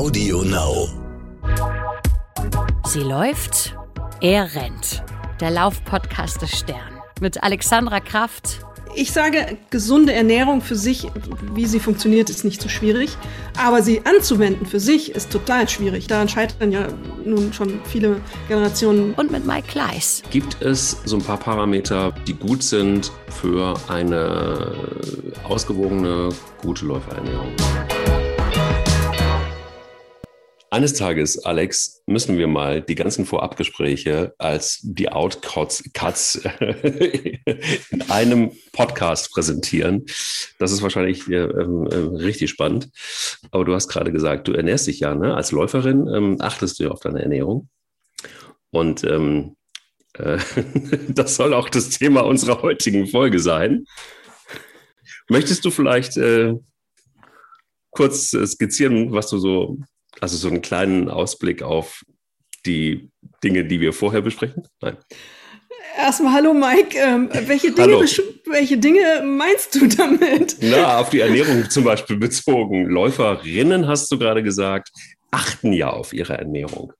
Audio Now. Sie läuft, er rennt. Der Laufpodcast des Stern. Mit Alexandra Kraft. Ich sage, gesunde Ernährung für sich, wie sie funktioniert, ist nicht so schwierig. Aber sie anzuwenden für sich ist total schwierig. Daran scheitern ja nun schon viele Generationen. Und mit Mike Kleiss. Gibt es so ein paar Parameter, die gut sind für eine ausgewogene, gute Läuferernährung? Eines Tages, Alex, müssen wir mal die ganzen Vorabgespräche als die Outcuts in einem Podcast präsentieren. Das ist wahrscheinlich äh, äh, richtig spannend. Aber du hast gerade gesagt, du ernährst dich ja ne? als Läuferin, ähm, achtest du ja auf deine Ernährung. Und ähm, äh, das soll auch das Thema unserer heutigen Folge sein. Möchtest du vielleicht äh, kurz äh, skizzieren, was du so also so einen kleinen Ausblick auf die Dinge, die wir vorher besprechen? Nein. Erstmal hallo Mike, ähm, welche, Dinge, hallo. welche Dinge meinst du damit? Na, auf die Ernährung zum Beispiel bezogen. Läuferinnen, hast du gerade gesagt, achten ja auf ihre Ernährung.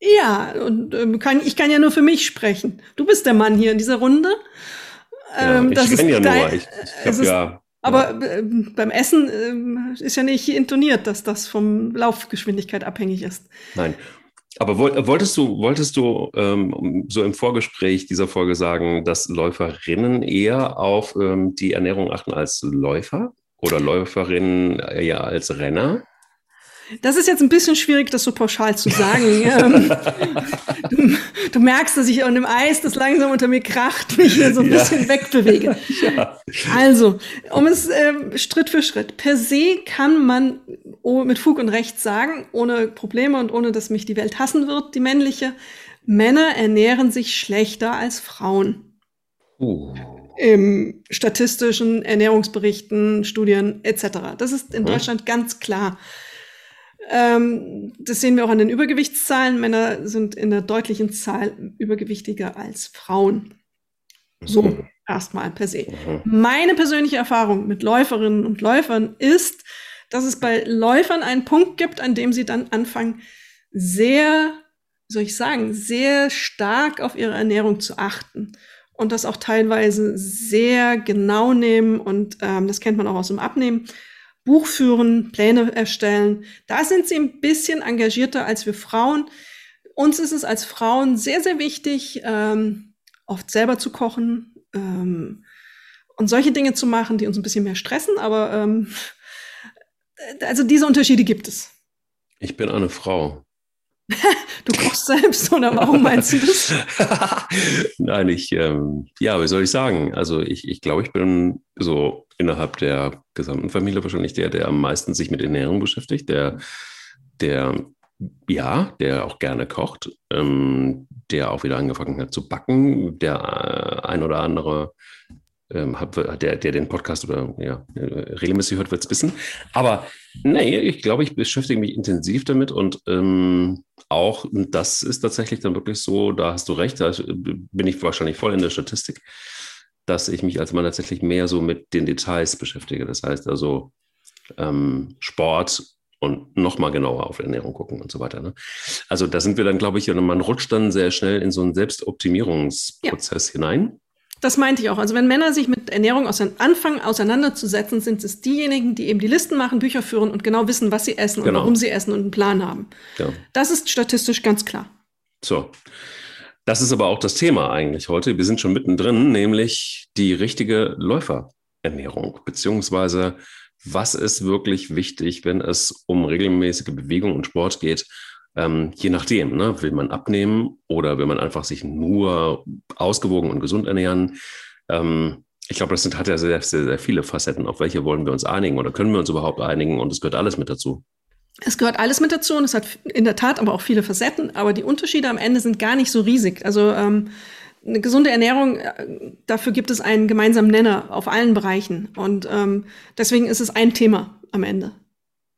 Ja, und ähm, kann, ich kann ja nur für mich sprechen. Du bist der Mann hier in dieser Runde. Ähm, ja, ich kenne ja nur. Ich, ich habe ja aber äh, beim Essen äh, ist ja nicht intoniert, dass das vom Laufgeschwindigkeit abhängig ist. Nein. Aber wolltest du, wolltest du ähm, so im Vorgespräch dieser Folge sagen, dass Läuferinnen eher auf ähm, die Ernährung achten als Läufer oder Läuferinnen eher als Renner? Das ist jetzt ein bisschen schwierig, das so pauschal zu sagen. Ähm, du, du, merkst, dass ich an dem Eis, das langsam unter mir kracht, mich hier so ein ja. bisschen wegbewege. Ja. Also, um es äh, Schritt für Schritt. Per se kann man mit Fug und Recht sagen, ohne Probleme und ohne, dass mich die Welt hassen wird, die männliche, Männer ernähren sich schlechter als Frauen. Uh. Im statistischen Ernährungsberichten, Studien etc. Das ist in Deutschland ganz klar. Ähm, das sehen wir auch an den Übergewichtszahlen. Männer sind in der deutlichen Zahl übergewichtiger als Frauen. So, mhm. erstmal per se. Mhm. Meine persönliche Erfahrung mit Läuferinnen und Läufern ist, dass es bei Läufern einen Punkt gibt, an dem sie dann anfangen, sehr, soll ich sagen, sehr stark auf ihre Ernährung zu achten und das auch teilweise sehr genau nehmen und ähm, das kennt man auch aus dem Abnehmen Buch führen, Pläne erstellen. Da sind sie ein bisschen engagierter als wir Frauen. Uns ist es als Frauen sehr, sehr wichtig, ähm, oft selber zu kochen ähm, und solche Dinge zu machen, die uns ein bisschen mehr stressen. Aber ähm, also diese Unterschiede gibt es. Ich bin eine Frau. du kochst selbst oder warum meinst du das? Nein, ich, ähm, ja, wie soll ich sagen? Also ich, ich glaube, ich bin so innerhalb der gesamten Familie wahrscheinlich der, der am meisten sich mit Ernährung beschäftigt, der, der ja, der auch gerne kocht, ähm, der auch wieder angefangen hat zu backen, der äh, ein oder andere ähm, hat, der, der den Podcast oder ja, regelmäßig hört, wird es wissen. Aber nee, ich glaube, ich beschäftige mich intensiv damit und ähm, auch, das ist tatsächlich dann wirklich so, da hast du recht, da bin ich wahrscheinlich voll in der Statistik dass ich mich als Mann tatsächlich mehr so mit den Details beschäftige. Das heißt also ähm, Sport und nochmal genauer auf Ernährung gucken und so weiter. Ne? Also da sind wir dann, glaube ich, und man rutscht dann sehr schnell in so einen Selbstoptimierungsprozess ja. hinein. Das meinte ich auch. Also wenn Männer sich mit Ernährung aus anfangen auseinanderzusetzen, sind es diejenigen, die eben die Listen machen, Bücher führen und genau wissen, was sie essen genau. und warum sie essen und einen Plan haben. Ja. Das ist statistisch ganz klar. So. Das ist aber auch das Thema eigentlich heute. Wir sind schon mittendrin, nämlich die richtige Läuferernährung, beziehungsweise was ist wirklich wichtig, wenn es um regelmäßige Bewegung und Sport geht. Ähm, je nachdem, ne? will man abnehmen oder will man einfach sich nur ausgewogen und gesund ernähren. Ähm, ich glaube, das sind, hat ja sehr, sehr, sehr viele Facetten. Auf welche wollen wir uns einigen oder können wir uns überhaupt einigen? Und es gehört alles mit dazu. Es gehört alles mit dazu und es hat in der Tat aber auch viele Facetten, aber die Unterschiede am Ende sind gar nicht so riesig. Also ähm, eine gesunde Ernährung, äh, dafür gibt es einen gemeinsamen Nenner auf allen Bereichen. Und ähm, deswegen ist es ein Thema am Ende.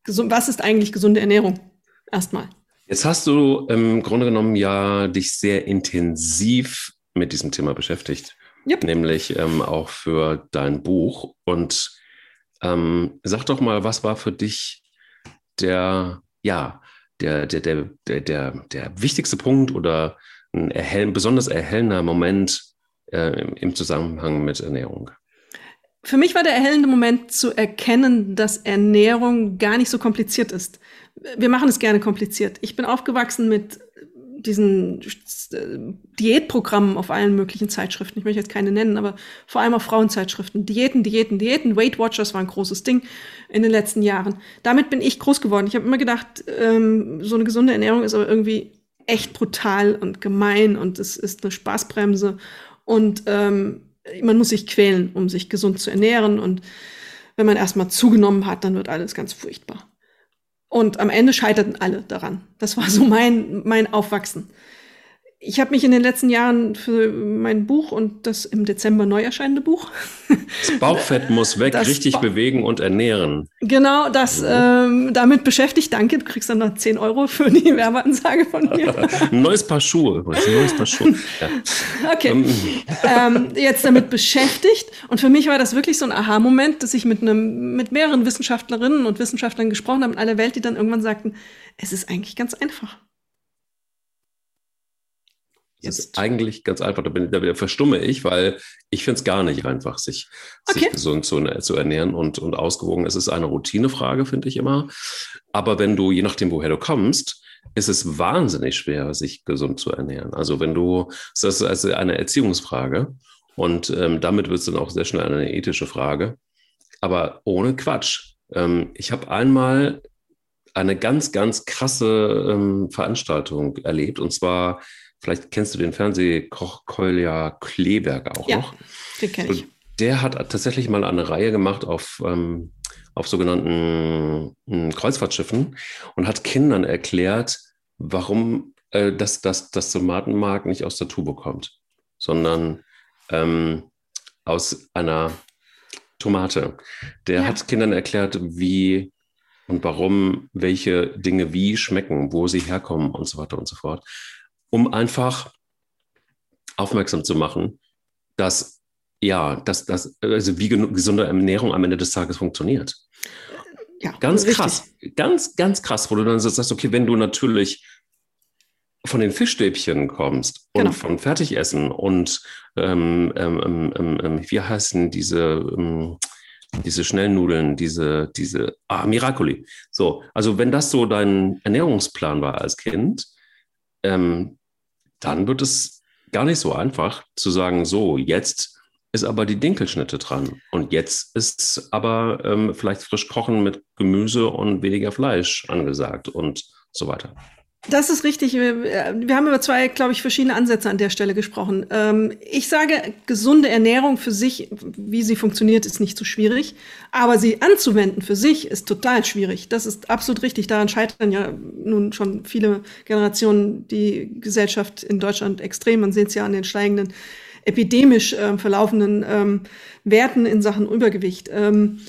Was ist eigentlich gesunde Ernährung? Erstmal. Jetzt hast du im Grunde genommen ja dich sehr intensiv mit diesem Thema beschäftigt. Yep. Nämlich ähm, auch für dein Buch. Und ähm, sag doch mal, was war für dich der ja, der, der, der, der, der, der wichtigste Punkt oder ein erhellen, besonders erhellender Moment äh, im Zusammenhang mit Ernährung? Für mich war der erhellende Moment zu erkennen, dass Ernährung gar nicht so kompliziert ist. Wir machen es gerne kompliziert. Ich bin aufgewachsen mit diesen äh, Diätprogrammen auf allen möglichen Zeitschriften. Ich möchte jetzt keine nennen, aber vor allem auf Frauenzeitschriften. Diäten, Diäten, Diäten. Weight Watchers war ein großes Ding in den letzten Jahren. Damit bin ich groß geworden. Ich habe immer gedacht, ähm, so eine gesunde Ernährung ist aber irgendwie echt brutal und gemein und es ist eine Spaßbremse und ähm, man muss sich quälen, um sich gesund zu ernähren und wenn man erstmal zugenommen hat, dann wird alles ganz furchtbar. Und am Ende scheiterten alle daran. Das war so mein, mein Aufwachsen ich habe mich in den letzten Jahren für mein Buch und das im Dezember neu erscheinende Buch. Das Bauchfett muss weg, das richtig ba bewegen und ernähren. Genau, das ja. ähm, damit beschäftigt. Danke, du kriegst dann noch 10 Euro für die Werbeansage von mir. ein neues Paar Schuhe übrigens, ein neues Paar Schuhe. Ja. Okay, ähm. ähm, jetzt damit beschäftigt. Und für mich war das wirklich so ein Aha-Moment, dass ich mit, einem, mit mehreren Wissenschaftlerinnen und Wissenschaftlern gesprochen habe in aller Welt, die dann irgendwann sagten, es ist eigentlich ganz einfach. Jetzt. ist eigentlich ganz einfach. Da, bin, da verstumme ich, weil ich finde es gar nicht einfach, sich, okay. sich gesund zu, zu, ernähren und, und ausgewogen. Es ist eine Routinefrage, finde ich immer. Aber wenn du, je nachdem, woher du kommst, ist es wahnsinnig schwer, sich gesund zu ernähren. Also wenn du, das ist also eine Erziehungsfrage und ähm, damit wird es dann auch sehr schnell eine ethische Frage. Aber ohne Quatsch. Ähm, ich habe einmal eine ganz, ganz krasse ähm, Veranstaltung erlebt und zwar Vielleicht kennst du den Fernsehkoch Kolja Kleberg auch ja, noch. Den kenne ich. Der hat tatsächlich mal eine Reihe gemacht auf, ähm, auf sogenannten äh, Kreuzfahrtschiffen und hat Kindern erklärt, warum äh, das, das, das Tomatenmark nicht aus der Tube kommt, sondern ähm, aus einer Tomate. Der ja. hat Kindern erklärt, wie und warum welche Dinge wie schmecken, wo sie herkommen und so weiter und so fort um einfach aufmerksam zu machen, dass ja, dass das, also wie gesunde Ernährung am Ende des Tages funktioniert. Ja, ganz richtig. krass, ganz, ganz krass, wo du dann sagst, okay, wenn du natürlich von den Fischstäbchen kommst und genau. von Fertigessen und ähm, ähm, ähm, ähm, ähm wie heißen diese, ähm, diese Schnellnudeln, diese, diese, ah, Miracoli. So, also wenn das so dein Ernährungsplan war als Kind, ähm, dann wird es gar nicht so einfach zu sagen, so, jetzt ist aber die Dinkelschnitte dran. Und jetzt ist aber ähm, vielleicht frisch kochen mit Gemüse und weniger Fleisch angesagt und so weiter. Das ist richtig. Wir haben über zwei, glaube ich, verschiedene Ansätze an der Stelle gesprochen. Ähm, ich sage, gesunde Ernährung für sich, wie sie funktioniert, ist nicht so schwierig. Aber sie anzuwenden für sich ist total schwierig. Das ist absolut richtig. Daran scheitern ja nun schon viele Generationen die Gesellschaft in Deutschland extrem. Man sieht es ja an den steigenden epidemisch äh, verlaufenden ähm, Werten in Sachen Übergewicht. Ähm,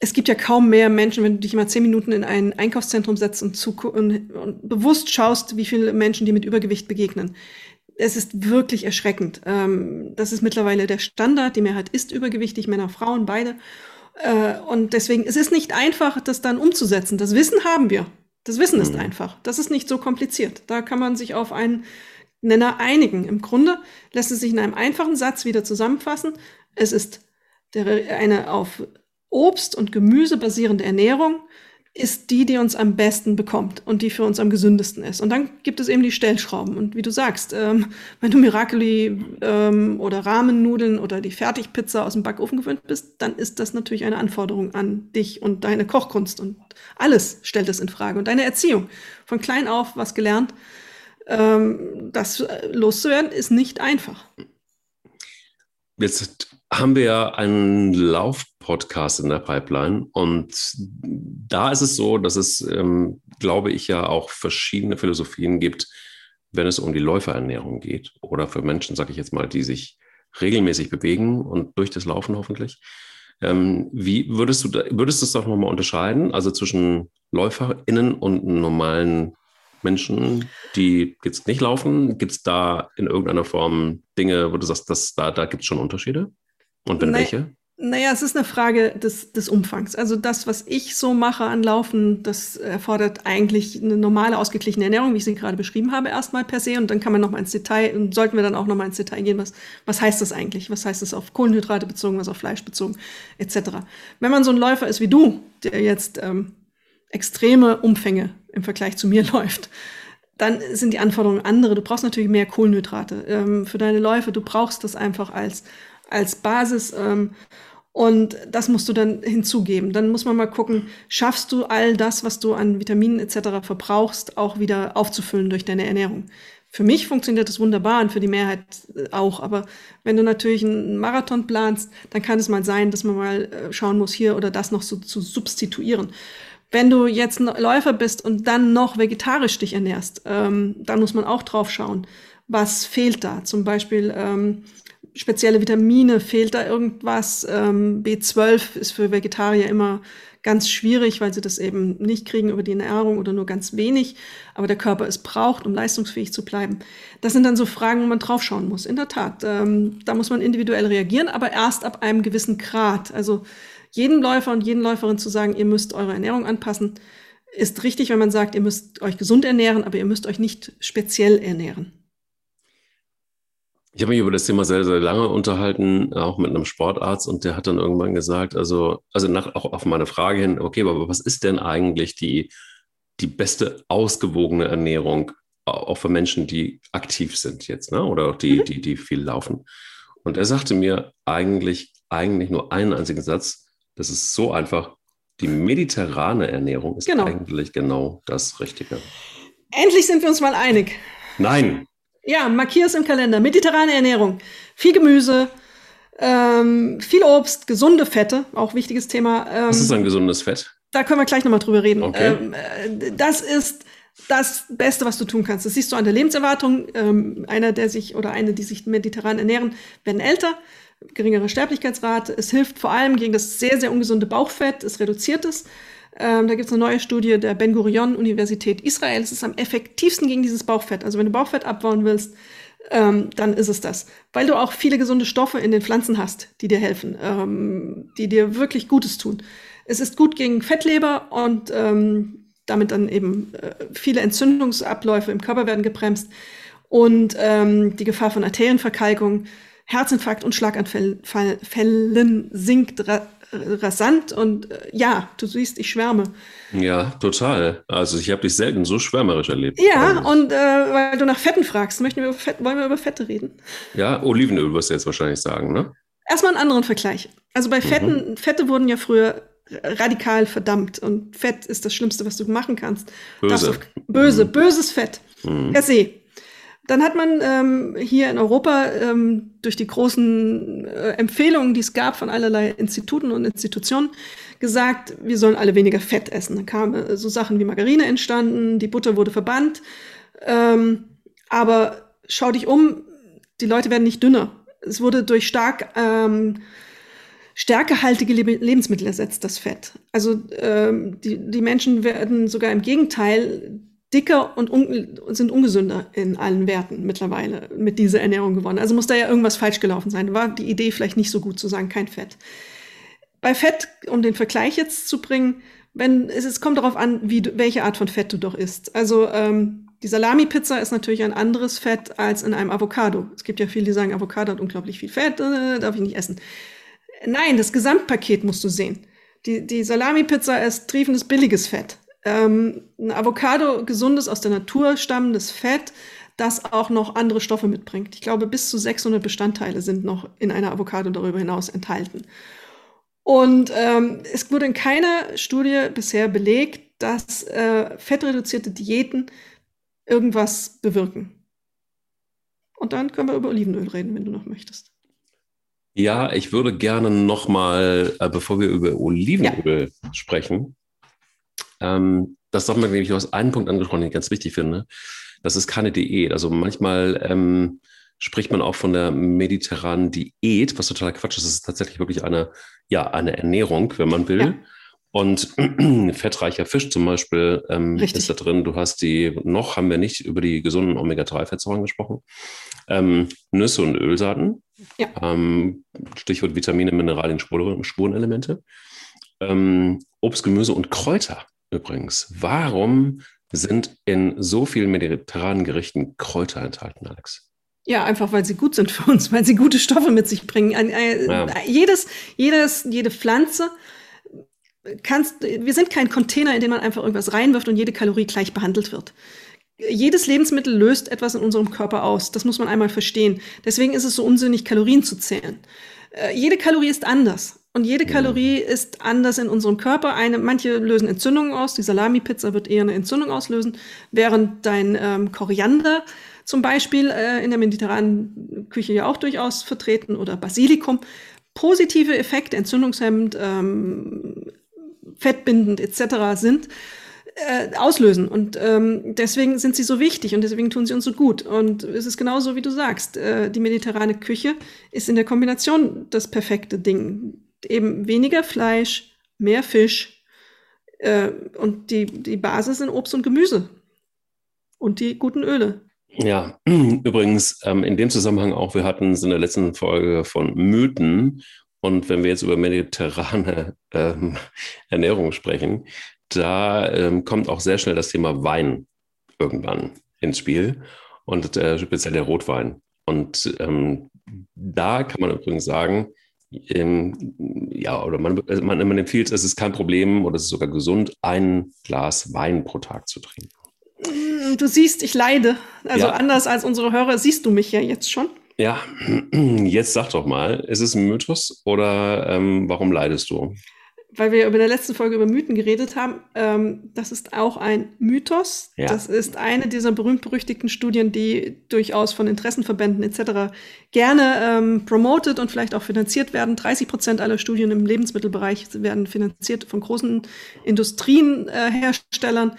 es gibt ja kaum mehr Menschen, wenn du dich mal zehn Minuten in ein Einkaufszentrum setzt und, zu, und, und bewusst schaust, wie viele Menschen, die mit Übergewicht begegnen. Es ist wirklich erschreckend. Ähm, das ist mittlerweile der Standard. Die Mehrheit ist übergewichtig, Männer, Frauen, beide. Äh, und deswegen, es ist nicht einfach, das dann umzusetzen. Das Wissen haben wir. Das Wissen ist mhm. einfach. Das ist nicht so kompliziert. Da kann man sich auf einen Nenner einigen. Im Grunde lässt es sich in einem einfachen Satz wieder zusammenfassen. Es ist der, eine auf Obst- und Gemüse basierende Ernährung ist die, die uns am besten bekommt und die für uns am gesündesten ist. Und dann gibt es eben die Stellschrauben. Und wie du sagst, ähm, wenn du Miracoli ähm, oder Rahmennudeln oder die Fertigpizza aus dem Backofen gewöhnt bist, dann ist das natürlich eine Anforderung an dich und deine Kochkunst. Und alles stellt es in Frage. Und deine Erziehung. Von klein auf was gelernt. Ähm, das loszuwerden ist nicht einfach. Jetzt haben wir ja einen Lauf-Podcast in der Pipeline und da ist es so, dass es, ähm, glaube ich, ja auch verschiedene Philosophien gibt, wenn es um die Läuferernährung geht oder für Menschen, sage ich jetzt mal, die sich regelmäßig bewegen und durch das Laufen hoffentlich. Ähm, wie würdest du da, würdest du es doch nochmal unterscheiden, also zwischen LäuferInnen und normalen Menschen, die jetzt nicht laufen? Gibt es da in irgendeiner Form Dinge, wo du sagst, dass da, da gibt es schon Unterschiede? Und wenn Nein. welche? Naja, es ist eine Frage des, des Umfangs. Also das, was ich so mache an Laufen, das erfordert eigentlich eine normale, ausgeglichene Ernährung, wie ich sie gerade beschrieben habe, erstmal per se. Und dann kann man noch mal ins Detail, und sollten wir dann auch noch mal ins Detail gehen, was, was heißt das eigentlich? Was heißt das auf Kohlenhydrate bezogen, was auf Fleisch bezogen, etc. Wenn man so ein Läufer ist wie du, der jetzt ähm, extreme Umfänge im Vergleich zu mir läuft, dann sind die Anforderungen andere. Du brauchst natürlich mehr Kohlenhydrate ähm, für deine Läufe. Du brauchst das einfach als als Basis. Ähm, und das musst du dann hinzugeben. Dann muss man mal gucken, schaffst du all das, was du an Vitaminen etc. verbrauchst, auch wieder aufzufüllen durch deine Ernährung. Für mich funktioniert das wunderbar und für die Mehrheit äh, auch. Aber wenn du natürlich einen Marathon planst, dann kann es mal sein, dass man mal äh, schauen muss, hier oder das noch so zu substituieren. Wenn du jetzt ein Läufer bist und dann noch vegetarisch dich ernährst, ähm, dann muss man auch drauf schauen, was fehlt da. Zum Beispiel ähm, spezielle Vitamine, fehlt da irgendwas? Ähm, B12 ist für Vegetarier immer ganz schwierig, weil sie das eben nicht kriegen über die Ernährung oder nur ganz wenig, aber der Körper es braucht, um leistungsfähig zu bleiben. Das sind dann so Fragen, wo man draufschauen muss. In der Tat, ähm, da muss man individuell reagieren, aber erst ab einem gewissen Grad. Also jedem Läufer und jeden Läuferin zu sagen, ihr müsst eure Ernährung anpassen, ist richtig, wenn man sagt, ihr müsst euch gesund ernähren, aber ihr müsst euch nicht speziell ernähren. Ich habe mich über das Thema sehr, sehr lange unterhalten, auch mit einem Sportarzt, und der hat dann irgendwann gesagt, also, also nach, auch auf meine Frage hin, okay, aber was ist denn eigentlich die, die beste ausgewogene Ernährung, auch für Menschen, die aktiv sind jetzt, ne? oder auch die, mhm. die, die viel laufen? Und er sagte mir eigentlich, eigentlich nur einen einzigen Satz, das ist so einfach, die mediterrane Ernährung ist genau. eigentlich genau das Richtige. Endlich sind wir uns mal einig. Nein. Ja, markier es im Kalender. Mediterrane Ernährung. Viel Gemüse, ähm, viel Obst, gesunde Fette, auch wichtiges Thema. Ähm, Was ist ein gesundes Fett? Da können wir gleich nochmal drüber reden. Okay. Ähm, äh, das ist das Beste, was du tun kannst. Das siehst du an der Lebenserwartung. Ähm, einer, der sich oder eine, die sich mediterran ernähren, werden älter, geringere Sterblichkeitsrate. Es hilft vor allem gegen das sehr, sehr ungesunde Bauchfett. Es reduziert es. Ähm, da gibt es eine neue Studie der Ben Gurion Universität Israel. Es ist am effektivsten gegen dieses Bauchfett. Also wenn du Bauchfett abbauen willst, ähm, dann ist es das. Weil du auch viele gesunde Stoffe in den Pflanzen hast, die dir helfen, ähm, die dir wirklich Gutes tun. Es ist gut gegen Fettleber und ähm, damit dann eben äh, viele Entzündungsabläufe im Körper werden gebremst und ähm, die Gefahr von Arterienverkalkung, Herzinfarkt und Schlaganfällen sinkt rasant und äh, ja, du siehst, ich schwärme. Ja, total. Also ich habe dich selten so schwärmerisch erlebt. Ja, und äh, weil du nach Fetten fragst, möchten wir über Fett, wollen wir über Fette reden? Ja, Olivenöl wirst du jetzt wahrscheinlich sagen, ne? Erstmal einen anderen Vergleich. Also bei Fetten, mhm. Fette wurden ja früher radikal verdammt und Fett ist das Schlimmste, was du machen kannst. Böse. Du, böse, mhm. böses Fett. Mhm. Per se. Dann hat man ähm, hier in Europa ähm, durch die großen äh, Empfehlungen, die es gab von allerlei Instituten und Institutionen, gesagt, wir sollen alle weniger Fett essen. Dann kamen äh, so Sachen wie Margarine entstanden, die Butter wurde verbannt. Ähm, aber schau dich um, die Leute werden nicht dünner. Es wurde durch stark ähm, stärkehaltige Lebensmittel ersetzt, das Fett. Also ähm, die, die Menschen werden sogar im Gegenteil dicker und un sind ungesünder in allen Werten mittlerweile mit dieser Ernährung geworden. Also muss da ja irgendwas falsch gelaufen sein. War die Idee vielleicht nicht so gut zu sagen, kein Fett. Bei Fett, um den Vergleich jetzt zu bringen, wenn es, es kommt darauf an, wie du, welche Art von Fett du doch isst. Also ähm, die Salami-Pizza ist natürlich ein anderes Fett als in einem Avocado. Es gibt ja viele, die sagen, Avocado hat unglaublich viel Fett, äh, darf ich nicht essen. Nein, das Gesamtpaket musst du sehen. Die, die Salami-Pizza ist triefendes billiges Fett ähm, ein Avocado, gesundes, aus der Natur stammendes Fett, das auch noch andere Stoffe mitbringt. Ich glaube, bis zu 600 Bestandteile sind noch in einer Avocado darüber hinaus enthalten. Und ähm, es wurde in keiner Studie bisher belegt, dass äh, fettreduzierte Diäten irgendwas bewirken. Und dann können wir über Olivenöl reden, wenn du noch möchtest. Ja, ich würde gerne nochmal, äh, bevor wir über Olivenöl ja. sprechen, ähm, das darf man nämlich, du hast einen Punkt angesprochen, den ich ganz wichtig finde. Das ist keine Diät. Also manchmal ähm, spricht man auch von der mediterranen Diät, was totaler Quatsch ist. Das ist tatsächlich wirklich eine, ja, eine Ernährung, wenn man will. Ja. Und fettreicher Fisch zum Beispiel ähm, ist da drin. Du hast die, noch haben wir nicht über die gesunden Omega-3-Fettsäuren gesprochen. Ähm, Nüsse und Ölsaaten. Ja. Ähm, Stichwort Vitamine, Mineralien, Spurenelemente. Ähm, Obst, Gemüse und Kräuter übrigens. Warum sind in so vielen mediterranen Gerichten Kräuter enthalten, Alex? Ja, einfach weil sie gut sind für uns, weil sie gute Stoffe mit sich bringen. Ein, ein, ja. Jedes, jedes, jede Pflanze kannst, wir sind kein Container, in den man einfach irgendwas reinwirft und jede Kalorie gleich behandelt wird. Jedes Lebensmittel löst etwas in unserem Körper aus. Das muss man einmal verstehen. Deswegen ist es so unsinnig, Kalorien zu zählen. Äh, jede Kalorie ist anders. Und jede Kalorie ist anders in unserem Körper. Eine, manche lösen Entzündungen aus. Die Salami-Pizza wird eher eine Entzündung auslösen, während dein ähm, Koriander zum Beispiel äh, in der mediterranen Küche ja auch durchaus vertreten oder Basilikum positive Effekte, entzündungshemmend, ähm, fettbindend etc. sind, äh, auslösen. Und ähm, deswegen sind sie so wichtig und deswegen tun sie uns so gut. Und es ist genauso, wie du sagst. Äh, die mediterrane Küche ist in der Kombination das perfekte Ding. Eben weniger Fleisch, mehr Fisch äh, und die, die Basis sind Obst und Gemüse und die guten Öle. Ja, übrigens ähm, in dem Zusammenhang auch, wir hatten es in der letzten Folge von Mythen und wenn wir jetzt über mediterrane ähm, Ernährung sprechen, da ähm, kommt auch sehr schnell das Thema Wein irgendwann ins Spiel und äh, speziell der Rotwein. Und ähm, da kann man übrigens sagen, ähm, ja, oder man, also man, man empfiehlt, es ist kein Problem oder es ist sogar gesund, ein Glas Wein pro Tag zu trinken. Du siehst, ich leide. Also ja. anders als unsere Hörer siehst du mich ja jetzt schon. Ja, jetzt sag doch mal, ist es ein Mythos oder ähm, warum leidest du? Weil wir über der letzten Folge über Mythen geredet haben, ähm, das ist auch ein Mythos. Ja. Das ist eine dieser berühmt-berüchtigten Studien, die durchaus von Interessenverbänden etc. gerne ähm, promoted und vielleicht auch finanziert werden. 30 Prozent aller Studien im Lebensmittelbereich werden finanziert von großen Industrienherstellern. Äh,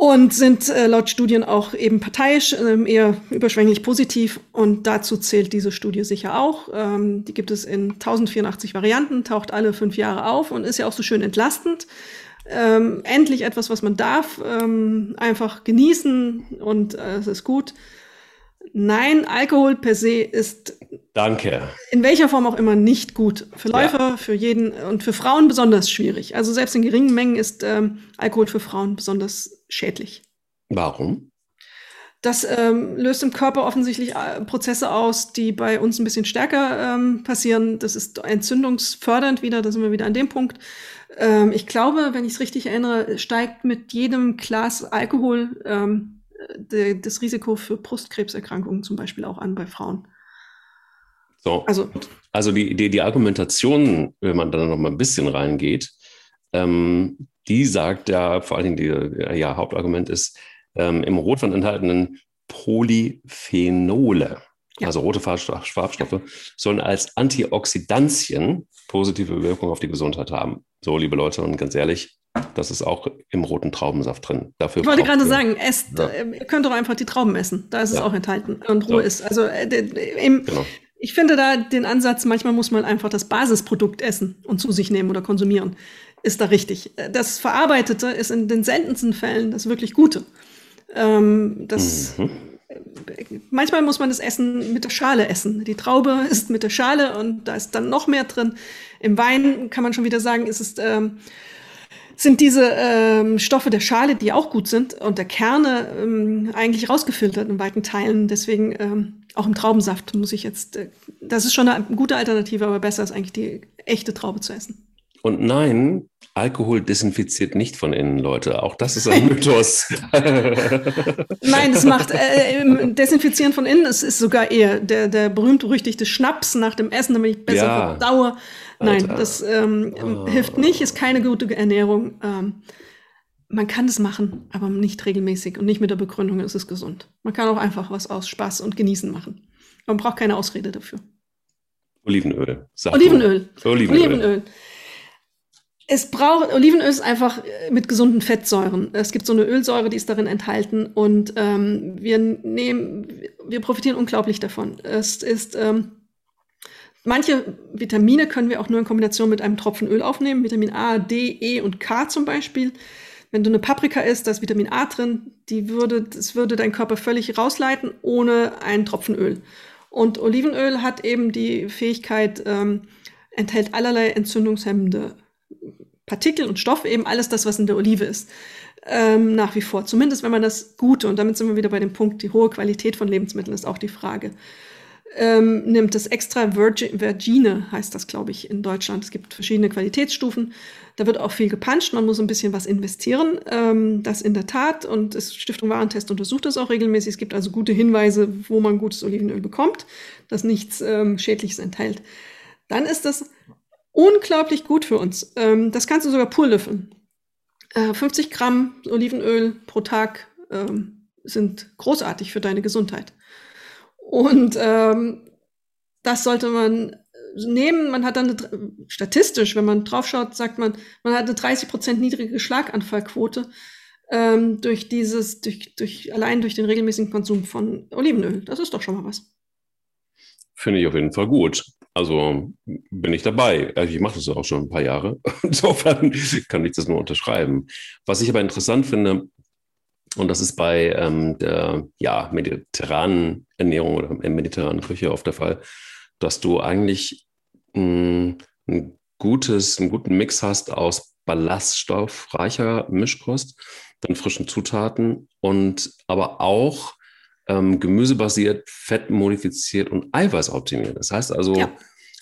und sind äh, laut Studien auch eben parteiisch, äh, eher überschwänglich positiv. Und dazu zählt diese Studie sicher auch. Ähm, die gibt es in 1084 Varianten, taucht alle fünf Jahre auf und ist ja auch so schön entlastend. Ähm, endlich etwas, was man darf, ähm, einfach genießen und äh, es ist gut. Nein, Alkohol per se ist Danke. in welcher Form auch immer nicht gut. Für Läufer, ja. für jeden und für Frauen besonders schwierig. Also selbst in geringen Mengen ist ähm, Alkohol für Frauen besonders schädlich. Warum? Das ähm, löst im Körper offensichtlich äh, Prozesse aus, die bei uns ein bisschen stärker ähm, passieren. Das ist entzündungsfördernd wieder, da sind wir wieder an dem Punkt. Ähm, ich glaube, wenn ich es richtig erinnere, steigt mit jedem Glas Alkohol ähm, de, das Risiko für Brustkrebserkrankungen zum Beispiel auch an bei Frauen. So. Also, also die, die, die Argumentation, wenn man da noch mal ein bisschen reingeht, ähm, die sagt ja, vor allen Dingen die ja, Hauptargument ist, ähm, im Rotwein enthaltenen Polyphenole, ja. also rote Farbstoffe, sollen als Antioxidantien positive Wirkung auf die Gesundheit haben. So, liebe Leute, und ganz ehrlich, das ist auch im roten Traubensaft drin. Dafür ich wollte gerade sagen, esst, ja. Äh, ihr könnt doch einfach die Trauben essen. Da ist es auch enthalten und so. ist. Also äh, im, genau. ich finde da den Ansatz, manchmal muss man einfach das Basisprodukt essen und zu sich nehmen oder konsumieren ist da richtig. Das Verarbeitete ist in den seltensten Fällen das wirklich Gute. Ähm, das, mhm. Manchmal muss man das Essen mit der Schale essen. Die Traube ist mit der Schale und da ist dann noch mehr drin. Im Wein kann man schon wieder sagen, ist es, ähm, sind diese ähm, Stoffe der Schale, die auch gut sind, und der Kerne ähm, eigentlich rausgefiltert in weiten Teilen. Deswegen ähm, auch im Traubensaft muss ich jetzt, äh, das ist schon eine gute Alternative, aber besser ist eigentlich die echte Traube zu essen. Und nein, Alkohol desinfiziert nicht von innen, Leute. Auch das ist ein Mythos. nein, es macht äh, Desinfizieren von innen. Es ist sogar eher der, der berühmt-berüchtigte Schnaps nach dem Essen, damit ich besser ja. verdaue. Nein, Alter. das ähm, oh. hilft nicht, ist keine gute Ernährung. Ähm, man kann es machen, aber nicht regelmäßig und nicht mit der Begründung, es ist gesund. Man kann auch einfach was aus Spaß und Genießen machen. Man braucht keine Ausrede dafür. Olivenöl. Olivenöl. Olivenöl. Olivenöl. Es braucht, Olivenöl ist einfach äh, mit gesunden Fettsäuren. Es gibt so eine Ölsäure, die ist darin enthalten und ähm, wir nehmen, wir profitieren unglaublich davon. Es ist ähm, Manche Vitamine können wir auch nur in Kombination mit einem Tropfen Öl aufnehmen. Vitamin A, D, E und K zum Beispiel. Wenn du eine Paprika isst, da ist Vitamin A drin, die würde, das würde dein Körper völlig rausleiten ohne einen Tropfen Öl. Und Olivenöl hat eben die Fähigkeit, ähm, enthält allerlei entzündungshemmende Partikel und Stoffe, eben alles das, was in der Olive ist. Ähm, nach wie vor. Zumindest wenn man das Gute, und damit sind wir wieder bei dem Punkt, die hohe Qualität von Lebensmitteln ist auch die Frage ähm, nimmt das extra Virgin, Virgine, heißt das, glaube ich, in Deutschland. Es gibt verschiedene Qualitätsstufen. Da wird auch viel gepanscht. Man muss ein bisschen was investieren. Ähm, das in der Tat. Und das Stiftung Warentest untersucht das auch regelmäßig. Es gibt also gute Hinweise, wo man gutes Olivenöl bekommt, das nichts ähm, Schädliches enthält. Dann ist das unglaublich gut für uns. Ähm, das kannst du sogar pur löffeln. Äh, 50 Gramm Olivenöl pro Tag ähm, sind großartig für deine Gesundheit. Und ähm, das sollte man nehmen. Man hat dann eine, statistisch, wenn man draufschaut, sagt man, man hat eine 30 Prozent niedrige Schlaganfallquote ähm, durch dieses, durch, durch, allein durch den regelmäßigen Konsum von Olivenöl. Das ist doch schon mal was. Finde ich auf jeden Fall gut. Also bin ich dabei. Also, ich mache das auch schon ein paar Jahre. Insofern kann ich das nur unterschreiben. Was ich aber interessant finde, und das ist bei ähm, der ja, mediterranen Ernährung oder mediterranen Küche oft der Fall, dass du eigentlich mh, hm, ein gutes, einen guten Mix hast aus ballaststoffreicher Mischkost, dann frischen Zutaten und aber auch ähm, gemüsebasiert, fettmodifiziert und eiweißoptimiert. Das heißt also, ja